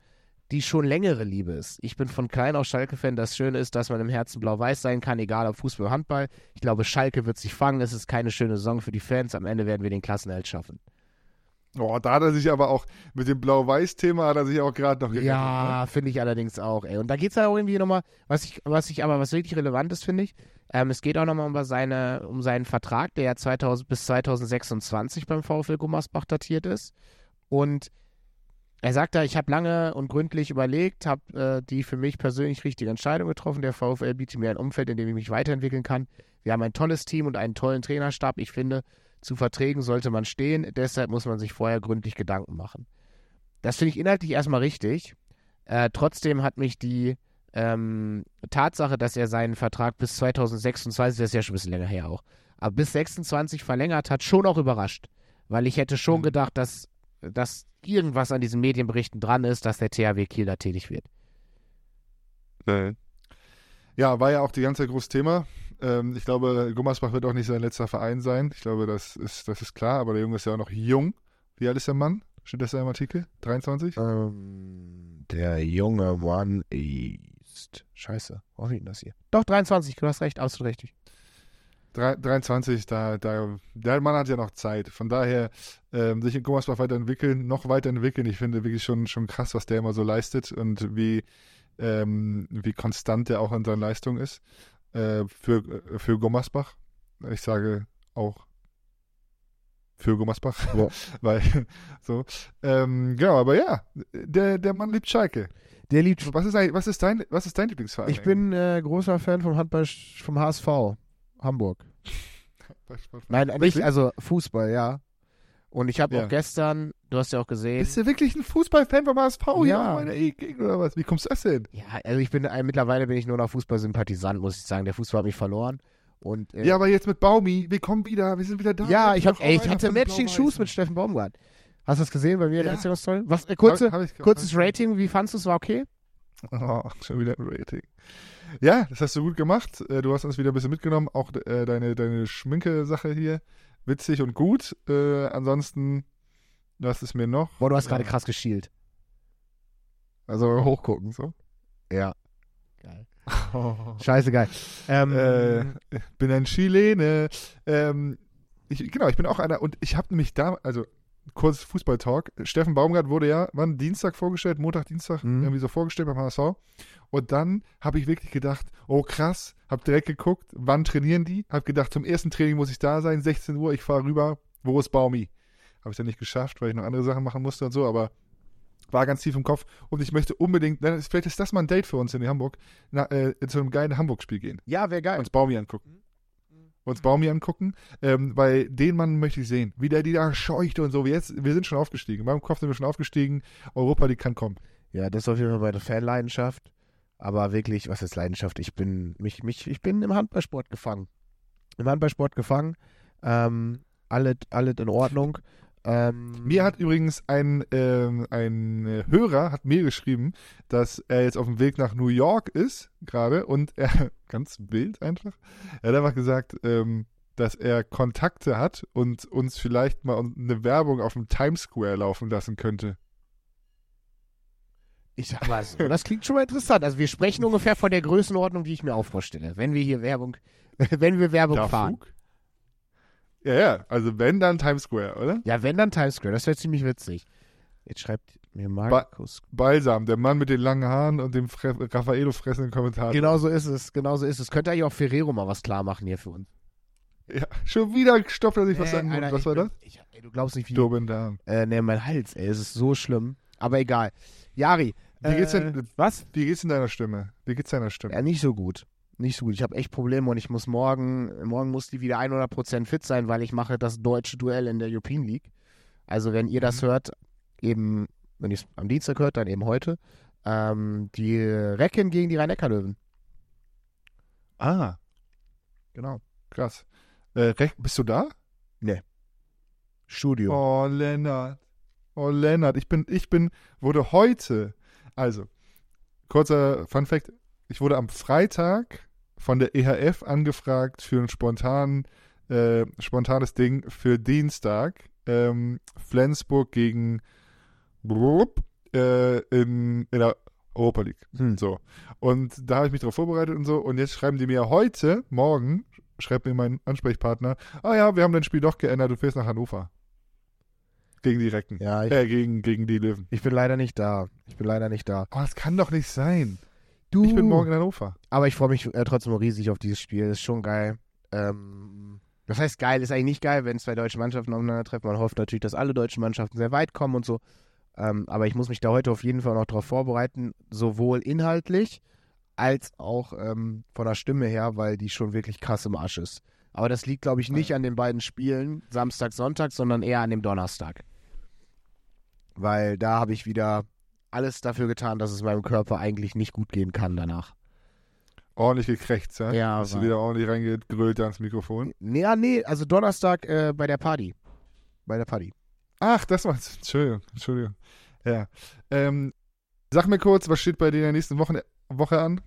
die schon längere Liebe ist. Ich bin von klein auf Schalke-Fan. Das Schöne ist, dass man im Herzen blau-weiß sein kann, egal ob Fußball oder Handball. Ich glaube, Schalke wird sich fangen. Es ist keine schöne Saison für die Fans. Am Ende werden wir den Klassenerhalt schaffen. Oh, da hat er sich aber auch, mit dem Blau-Weiß-Thema hat er sich auch gerade noch gerettet, Ja, finde ich allerdings auch, ey. Und da geht es ja auch irgendwie nochmal, was ich, was ich aber, was wirklich relevant ist, finde ich, ähm, es geht auch nochmal um, seine, um seinen Vertrag, der ja 2000, bis 2026 beim VfL Gummersbach datiert ist. Und er sagt da, ich habe lange und gründlich überlegt, habe äh, die für mich persönlich richtige Entscheidung getroffen. Der VfL bietet mir ein Umfeld, in dem ich mich weiterentwickeln kann. Wir haben ein tolles Team und einen tollen Trainerstab. Ich finde, zu Verträgen sollte man stehen. Deshalb muss man sich vorher gründlich Gedanken machen. Das finde ich inhaltlich erstmal richtig. Äh, trotzdem hat mich die ähm, Tatsache, dass er seinen Vertrag bis 2026, das ist ja schon ein bisschen länger her auch, aber bis 26 verlängert hat, schon auch überrascht. Weil ich hätte schon Mhm. gedacht, dass, dass irgendwas an diesen Medienberichten dran ist, dass der THW Kiel da tätig wird. Ne? Ja, war ja auch die ganze Zeit großes Thema. Ähm, ich glaube, Gummersbach wird auch nicht sein letzter Verein sein. Ich glaube, das ist, das ist klar, aber der Junge ist ja auch noch jung. Wie alt ist der Mann? Steht das da im Artikel? 23? Ähm, der junge Mann ist. Scheiße, wo ich denn das hier? Doch, 23, du hast recht, absolut richtig. Drei- 23, da, da, der Mann hat ja noch Zeit. Von daher, ähm, sich in Gummersbach weiterentwickeln, noch weiterentwickeln. Ich finde wirklich schon, schon krass, was der immer so leistet und wie, ähm, wie konstant der auch in seinen Leistungen ist. Äh, für, äh, für Gummersbach. Ich sage auch für Gummersbach. Ja. Weil, so. Ähm, genau, aber ja, der, der Mann liebt Schalke. Der liebt. Was ist, was ist dein, was ist dein Lieblingsverein? Ich bin äh, großer Fan vom Handball vom HSV. Hamburg. Nein, nicht, also Fußball, ja. Und ich habe Ja. auch gestern, du hast ja auch gesehen. Bist du wirklich ein Fußballfan vom HSV hier Ja. auf meiner E-Gegend oder was? Wie kommst du das denn? Ja, also ich bin äh, mittlerweile bin ich nur noch Fußballsympathisant, muss ich sagen. Der Fußball hat mich verloren. Und äh, Ja, aber jetzt mit Baumi, wir kommen wieder, wir sind wieder da. ja, ich, hab, ey, ich hatte Matching. Shoes mit Steffen Baumgart. Hast du das gesehen bei mir Ja. Instagram-Story? Was, äh, kurze, Hab- hab ich- kurzes Rating, wie fandest du es? War okay? Oh, schon wieder ein Rating. Ja, das hast du gut gemacht. Äh, Du hast uns wieder ein bisschen mitgenommen. Auch äh, deine, deine Schminke-Sache hier. Witzig und gut. Äh, ansonsten, was ist mir noch? Boah, du hast gerade Ja. krass geschielt. Also hochgucken. So. Ja. Geil. Scheiße geil. Ähm, äh, bin ein Chilene. Ähm, ich, genau, ich bin auch einer. Und ich habe nämlich da, also kurz Fußballtalk. Steffen Baumgart wurde ja, wann Dienstag vorgestellt, Montag, Dienstag Mhm. irgendwie so vorgestellt beim HSV. Und dann habe ich wirklich gedacht, oh krass, habe direkt geguckt, wann trainieren die? Habe gedacht, zum ersten Training muss ich da sein, 16 Uhr, ich fahre rüber. Wo ist Baumi? Habe ich dann nicht geschafft, weil ich noch andere Sachen machen musste und so, aber war ganz tief im Kopf und ich möchte unbedingt, vielleicht ist das mal ein Date für uns in Hamburg, na, äh, zu einem geilen Hamburg-Spiel gehen ja, wäre geil. uns Baumi angucken. Uns Baumi angucken, ähm, weil den Mann möchte ich sehen. Wie der die da scheuchte und so. Wir, jetzt, wir sind schon aufgestiegen. Meinem Kopf sind wir schon aufgestiegen. Europa, die kann kommen. Ja, das ist auf jeden Fall meine Fanleidenschaft. Aber wirklich, was ist Leidenschaft? Ich bin, mich, mich, ich bin im Handballsport gefangen. Im Handballsport gefangen. Ähm, alles, alles in Ordnung. Ähm, Mir hat übrigens ein, ähm, ein Hörer hat mir geschrieben, dass er jetzt auf dem Weg nach New York ist, gerade, und er, ganz wild einfach, er hat einfach gesagt, ähm, dass er Kontakte hat und uns vielleicht mal eine Werbung auf dem Times Square laufen lassen könnte. ich sag mal so, das klingt schon mal interessant. Also wir sprechen ungefähr von der Größenordnung, die ich mir auch vorstelle. Wenn wir hier Werbung, wenn wir Werbung Da fahren. Ja, ja, also wenn, dann Times Square, oder? Ja, wenn dann Times Square, das wäre ziemlich witzig. Jetzt schreibt mir Markus. Balsam, der Mann mit den langen Haaren und dem Fre Raffaello fressenden Kommentar. Genau so ist es, genau so ist es. Könnte eigentlich auch Ferrero mal was klar machen hier für uns. Ja, schon wieder stopft er sich was Äh, an. Alter, Was war bin, das? Ich, ey, du glaubst nicht, wie Doben da. Äh, ne, mein Hals, ey, es ist so schlimm. Aber egal. Jari, Wie geht's denn, Äh, was? wie geht's in deiner Stimme? Wie geht's deiner Stimme? Ja, nicht so gut. Nicht so gut. Ich habe echt Probleme und ich muss morgen, morgen muss die wieder 100% fit sein, weil ich mache das deutsche Duell in der European League. Also wenn ihr das Mhm. hört, eben, wenn ihr es am Dienstag hört, dann eben heute, ähm, die Recken gegen die Rhein-Neckar-Löwen. Ah, Genau. krass. Äh, bist du da? Studio. Oh, Lennart. Oh, Lennart. Ich bin, ich bin, wurde heute, also, kurzer Fun Fact. Ich wurde am Freitag von der EHF angefragt für ein spontan, äh, spontanes Ding für Dienstag. Ähm, Flensburg gegen Brupp, äh, in, in der Europa League. Hm. So. Und da habe ich mich darauf vorbereitet und so. Und jetzt schreiben die mir heute, morgen, schreibt mir mein Ansprechpartner, ah ja, wir haben dein Spiel doch geändert, du fährst nach Hannover. Gegen die Recken. Ja, ich, Äh, gegen, gegen die Löwen. ich bin leider nicht da. Ich bin leider nicht da. Oh, das kann doch nicht sein. Du. Ich bin morgen in Hannover. Aber ich freue mich äh, trotzdem riesig auf dieses Spiel. Das ist schon geil. Ähm, das heißt geil, ist eigentlich nicht geil, wenn zwei deutsche Mannschaften aufeinandertreffen. Man hofft natürlich, dass alle deutschen Mannschaften sehr weit kommen und so. Ähm, aber ich muss mich da heute auf jeden Fall noch darauf vorbereiten, sowohl inhaltlich als auch ähm, von der Stimme her, weil die schon wirklich krass im Arsch ist. Aber das liegt, glaube ich, nicht an den beiden Spielen, Samstag, Sonntag, sondern eher an dem Donnerstag. Weil da habe ich wieder alles dafür getan, dass es meinem Körper eigentlich nicht gut gehen kann danach. Ordentlich gekrächzt, ja? Ja, Hast du wieder ordentlich reingegrölt ans Mikrofon? Ja, nee, also Donnerstag äh, bei der Party. Bei der Party. Ach, das war's. Entschuldigung, Entschuldigung. Ja. Ähm, sag mir kurz, was steht bei dir in der nächsten Woche, Woche an?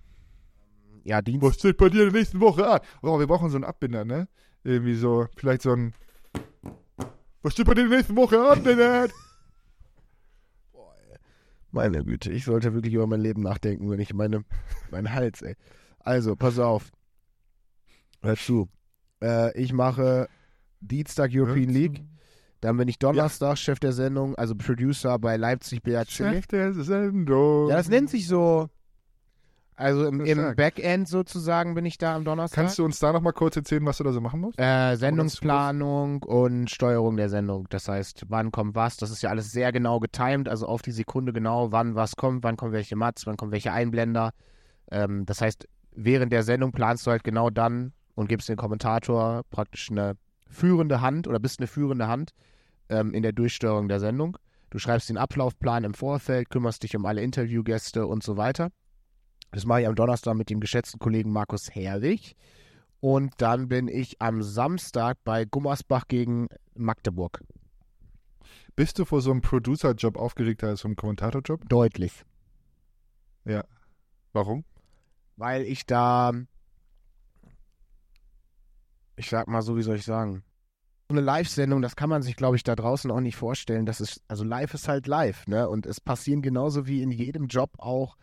Ja, Dienstag. Was steht bei dir in der nächsten Woche an? Oh, wir brauchen so einen Abbinder, ne? Irgendwie so, vielleicht so ein. Was steht bei dir in der nächsten Woche an, Lennart? Meine Güte, ich sollte wirklich über mein Leben nachdenken, wenn ich meine, meinen Hals, ey. Also, pass auf. Hör zu. Äh, ich mache Dienstag European League. Dann bin ich Donnerstag Chef der Sendung, also Producer bei Leipzig BAC. Chef der Sendung. Ja, das nennt sich so. Also im, im. Backend sozusagen bin ich da am Donnerstag. Kannst du uns da nochmal kurz erzählen, was du da so machen musst? Äh, Sendungsplanung und Steuerung der Sendung. Das heißt, wann kommt was. Das ist ja alles sehr genau getimed, also auf die Sekunde genau, wann was kommt, wann kommen welche Mats, wann kommen welche Einblender. Ähm, das heißt, während der Sendung planst du halt genau dann und gibst dem Kommentator praktisch eine führende Hand oder bist eine führende Hand ähm, in der Durchsteuerung der Sendung. Du schreibst den Ablaufplan im Vorfeld, kümmerst dich um alle Interviewgäste und so weiter. Das mache ich am Donnerstag mit dem geschätzten Kollegen Markus Herwig. Und dann bin ich am Samstag bei Gummersbach gegen Magdeburg. Bist du vor so einem Producer-Job aufgeregter als so einem Kommentator-Job? Deutlich. Warum? Weil ich da, ich sag mal so, wie soll ich sagen, so eine Live-Sendung, das kann man sich, glaube ich, da draußen auch nicht vorstellen. Das ist, also live ist halt live, ne? Und es passieren genauso wie in jedem Job auch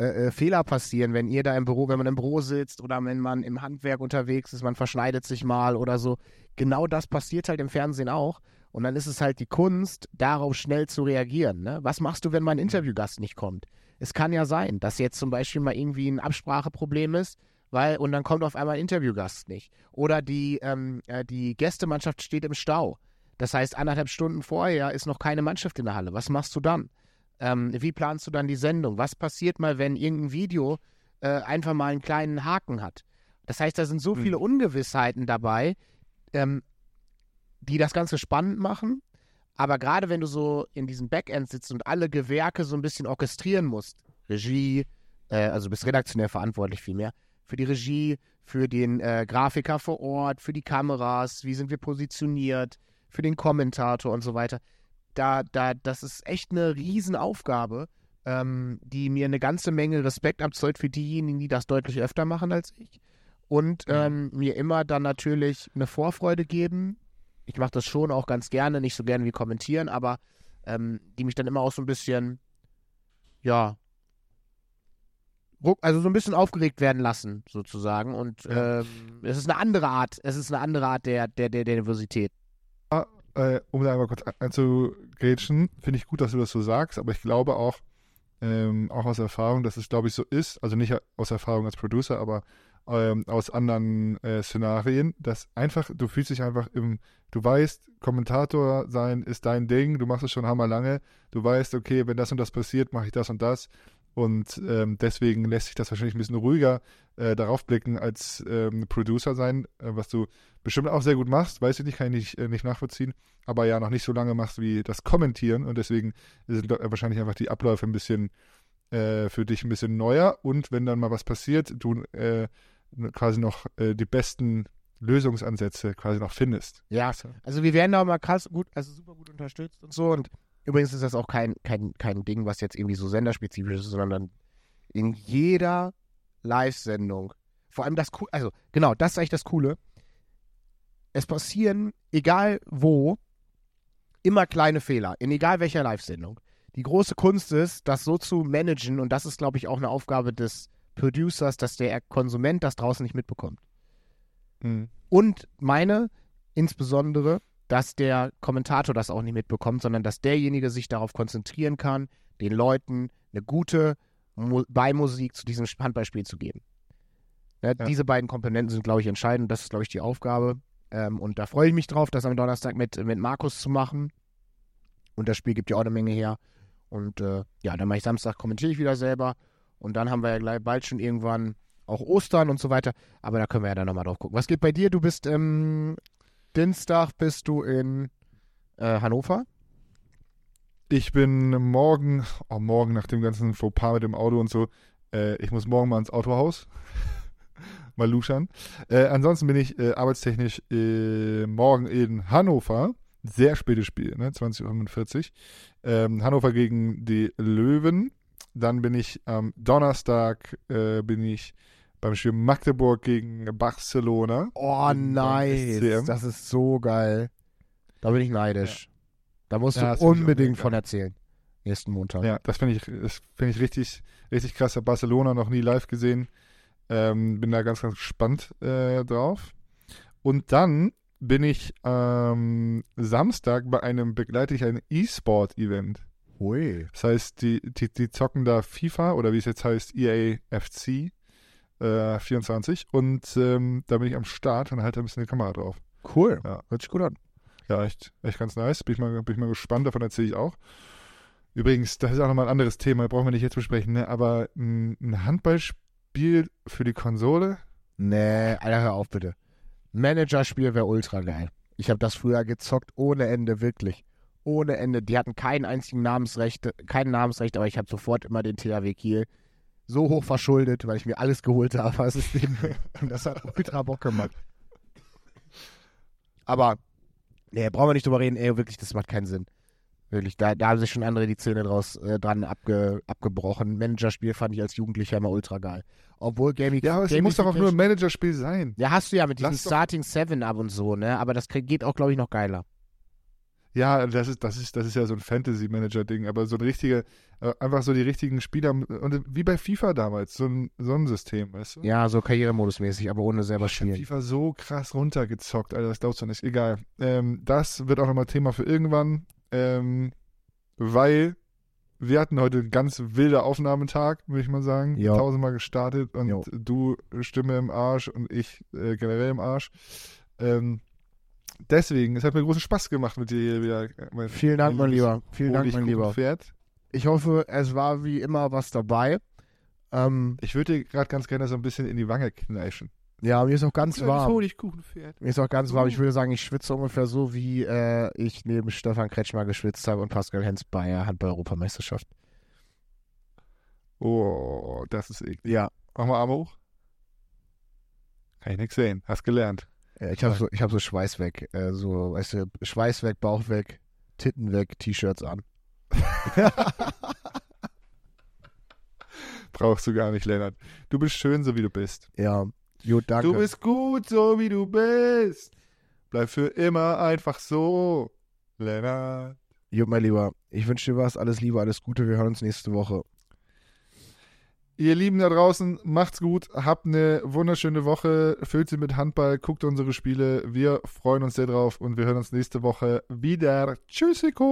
äh, äh, Fehler passieren, wenn ihr da im Büro, wenn man im Büro sitzt oder wenn man im Handwerk unterwegs ist, man verschneidet sich mal oder so. Genau das passiert halt im Fernsehen auch. Und dann ist es halt die Kunst, darauf schnell zu reagieren. Ne? Was machst du, wenn mein Interviewgast nicht kommt? Es kann ja sein, dass jetzt zum Beispiel mal irgendwie ein Abspracheproblem ist, weil und dann kommt auf einmal ein Interviewgast nicht. Oder die, ähm, äh, die Gästemannschaft steht im Stau. Das heißt, anderthalb Stunden vorher ist noch keine Mannschaft in der Halle. Was machst du dann? Ähm, wie planst du dann die Sendung? Was passiert mal, wenn irgendein Video äh, einfach mal einen kleinen Haken hat? Das heißt, da sind so Mhm. viele Ungewissheiten dabei, ähm, die das Ganze spannend machen. Aber gerade wenn du so in diesem Backend sitzt und alle Gewerke so ein bisschen orchestrieren musst, Regie, äh, also du bist redaktionell verantwortlich vielmehr, für die Regie, für den äh, Grafiker vor Ort, für die Kameras, wie sind wir positioniert, für den Kommentator und so weiter. Da, da, das ist echt eine Riesenaufgabe, ähm, die mir eine ganze Menge Respekt abzollt für diejenigen, die das deutlich öfter machen als ich. Und ähm, mir immer dann natürlich eine Vorfreude geben. Ich mache das schon auch ganz gerne, nicht so gerne wie kommentieren, aber ähm, die mich dann immer auch so ein bisschen, ja, also so ein bisschen aufgeregt werden lassen, sozusagen. Und Ja. ähm, es ist eine andere Art, es ist eine andere Art der, der, der, der Nervosität. Äh, um da einmal kurz ein- einzugrätschen, finde ich gut, dass du das so sagst, aber ich glaube auch, ähm, auch aus Erfahrung, dass es, glaube ich, so ist, also nicht aus Erfahrung als Producer, aber ähm, aus anderen äh, Szenarien, dass einfach, du fühlst dich einfach im, du weißt, Kommentator sein ist dein Ding, du machst es schon hammerlange, du weißt, okay, wenn das und das passiert, mache ich das und das Und ähm, deswegen lässt sich das wahrscheinlich ein bisschen ruhiger äh, darauf blicken als ähm, Producer sein, äh, was du bestimmt auch sehr gut machst, weiß ich nicht, kann ich nicht, äh, nicht nachvollziehen, aber ja noch nicht so lange machst wie das Kommentieren und deswegen sind wahrscheinlich einfach die Abläufe ein bisschen äh, für dich ein bisschen neuer und wenn dann mal was passiert, du äh, quasi noch äh, die besten Lösungsansätze quasi noch findest. Ja, also wir werden da mal krass gut, also super gut unterstützt und so. Und übrigens ist das auch kein, kein, kein Ding, was jetzt irgendwie so senderspezifisch ist, sondern in jeder Live-Sendung, vor allem das Coole, also genau, das ist eigentlich das Coole. Es passieren, egal wo, immer kleine Fehler, in egal welcher Live-Sendung. Die große Kunst ist, das so zu managen und das ist, glaube ich, auch eine Aufgabe des Producers, dass der Konsument das draußen nicht mitbekommt. Mhm. Und meine insbesondere, dass der Kommentator das auch nicht mitbekommt, sondern dass derjenige sich darauf konzentrieren kann, den Leuten eine gute Mu Beimusik zu diesem Handballspiel zu geben. Ne, Ja. Diese beiden Komponenten sind, glaube ich, entscheidend. Das ist, glaube ich, die Aufgabe. Ähm, und da freue ich mich drauf, das am Donnerstag mit, mit Markus zu machen. Und das Spiel gibt ja auch eine Menge her. Und äh, ja, dann mache ich Samstag, kommentiere ich wieder selber. Und dann haben wir ja gleich bald schon irgendwann auch Ostern und so weiter. Aber da können wir ja dann nochmal drauf gucken. Was geht bei dir? Du bist ähm, Dienstag bist du in äh, Hannover. Ich bin morgen, oh, morgen nach dem ganzen Fauxpas mit dem Auto und so, äh, ich muss morgen mal ins Autohaus. mal luschern. Äh, ansonsten bin ich äh, arbeitstechnisch äh, morgen in Hannover. Sehr spätes Spiel, ne? 20.45 Uhr. Ähm, Hannover gegen die Löwen. Dann bin ich am Donnerstag äh, bin ich beim Spiel Magdeburg gegen Barcelona. Oh, nice. Das ist so geil. Da bin ich neidisch. Da musst Ja, du unbedingt von erzählen. Nächsten Montag. Ja, das finde ich, das find ich richtig, richtig krass. Hab Barcelona noch nie live gesehen. Ähm, bin da ganz, ganz gespannt äh, drauf. Und dann bin ich ähm, Samstag bei einem, begleite ich ein E-Sport-Event. Hui. Das heißt, die, die, die zocken da FIFA oder wie es jetzt heißt, E EA FC äh, 24. Und ähm, da bin ich am Start und halte ein bisschen die Kamera drauf. Cool. Ja. Hört sich gut an. Ja, echt, echt ganz nice. Bin ich mal, bin ich mal gespannt, davon erzähle ich auch. Übrigens, das ist auch nochmal ein anderes Thema, brauchen wir nicht jetzt besprechen, ne? aber ein, ein Handballspiel für die Konsole, Nee, Alter, hör auf bitte. Managerspiel wäre ultra geil. Ich habe das früher gezockt ohne Ende, wirklich. Ohne Ende. Die hatten keinen einzigen Namensrecht, kein Namensrecht, aber ich habe sofort immer den THW Kiel so hoch verschuldet, weil ich mir alles geholt habe. Was ist denn? Und das hat ultra Bock gemacht. Aber, nee, brauchen wir nicht drüber reden. Ey, wirklich, das macht keinen Sinn. Wirklich, da, da haben sich schon andere die Zähne draus äh, dran abge, abgebrochen. Managerspiel fand ich als Jugendlicher immer ultra geil. Obwohl Gaming. ja, aber es muss doch auch nur ein Managerspiel sein. Ja, hast du ja mit diesem Starting Seven ab und so, ne? Aber das geht auch, glaube ich, noch geiler. Ja, das ist, das ist, das ist ja so ein Fantasy-Manager-Ding, aber so ein richtiger, äh, einfach so die richtigen Spieler, und wie bei FIFA damals, so ein, so ein System, weißt du? Ja, so Karrieremodus-mäßig, aber ohne selber Ich spielen. FIFA so krass runtergezockt, Alter, das glaubst du nicht. Egal. Ähm, das wird auch nochmal Thema für irgendwann, ähm, weil wir hatten heute einen ganz wilder Aufnahmetag, würde ich mal sagen. Ja. Tausendmal gestartet und Jo. du Stimme im Arsch und ich äh, generell im Arsch. Ähm, deswegen, es hat mir großen Spaß gemacht mit dir hier wieder. äh, Mein, Vielen Dank, mein Lieber. Vielen Dank, mein Lieber. Honigkuchenpferd. Ich hoffe, es war wie immer was dabei. Ähm, Ich würde dir gerade ganz gerne so ein bisschen in die Wange kneifen. ja, mir ist auch ganz warm. Honigkuchenpferd. Mir ist auch ganz warm. Ich würde sagen, ich schwitze ungefähr so, wie äh, ich neben Stefan Kretschmer geschwitzt habe und Pascal Hens bei der Handball-Europameisterschaft. Oh, das ist eklig. Ja. Mach mal Arme hoch. Kann ich nichts sehen. Hast gelernt. Ich habe so, ich hab so Schweiß weg. Äh, so, weißt du, Schweiß weg, Bauch weg, Titten weg, T-Shirts an. Brauchst du gar nicht, Lennart. Du bist schön, so wie du bist. Ja. Gut, danke. Du bist gut, so wie du bist. Bleib für immer einfach so, Lennart. Gut, mein Lieber. Ich wünsche dir was. Alles Liebe, alles Gute. Wir hören uns nächste Woche. Ihr Lieben da draußen, macht's gut, habt eine wunderschöne Woche, füllt sie mit Handball, guckt unsere Spiele, wir freuen uns sehr drauf und wir hören uns nächste Woche wieder. Tschüssiko!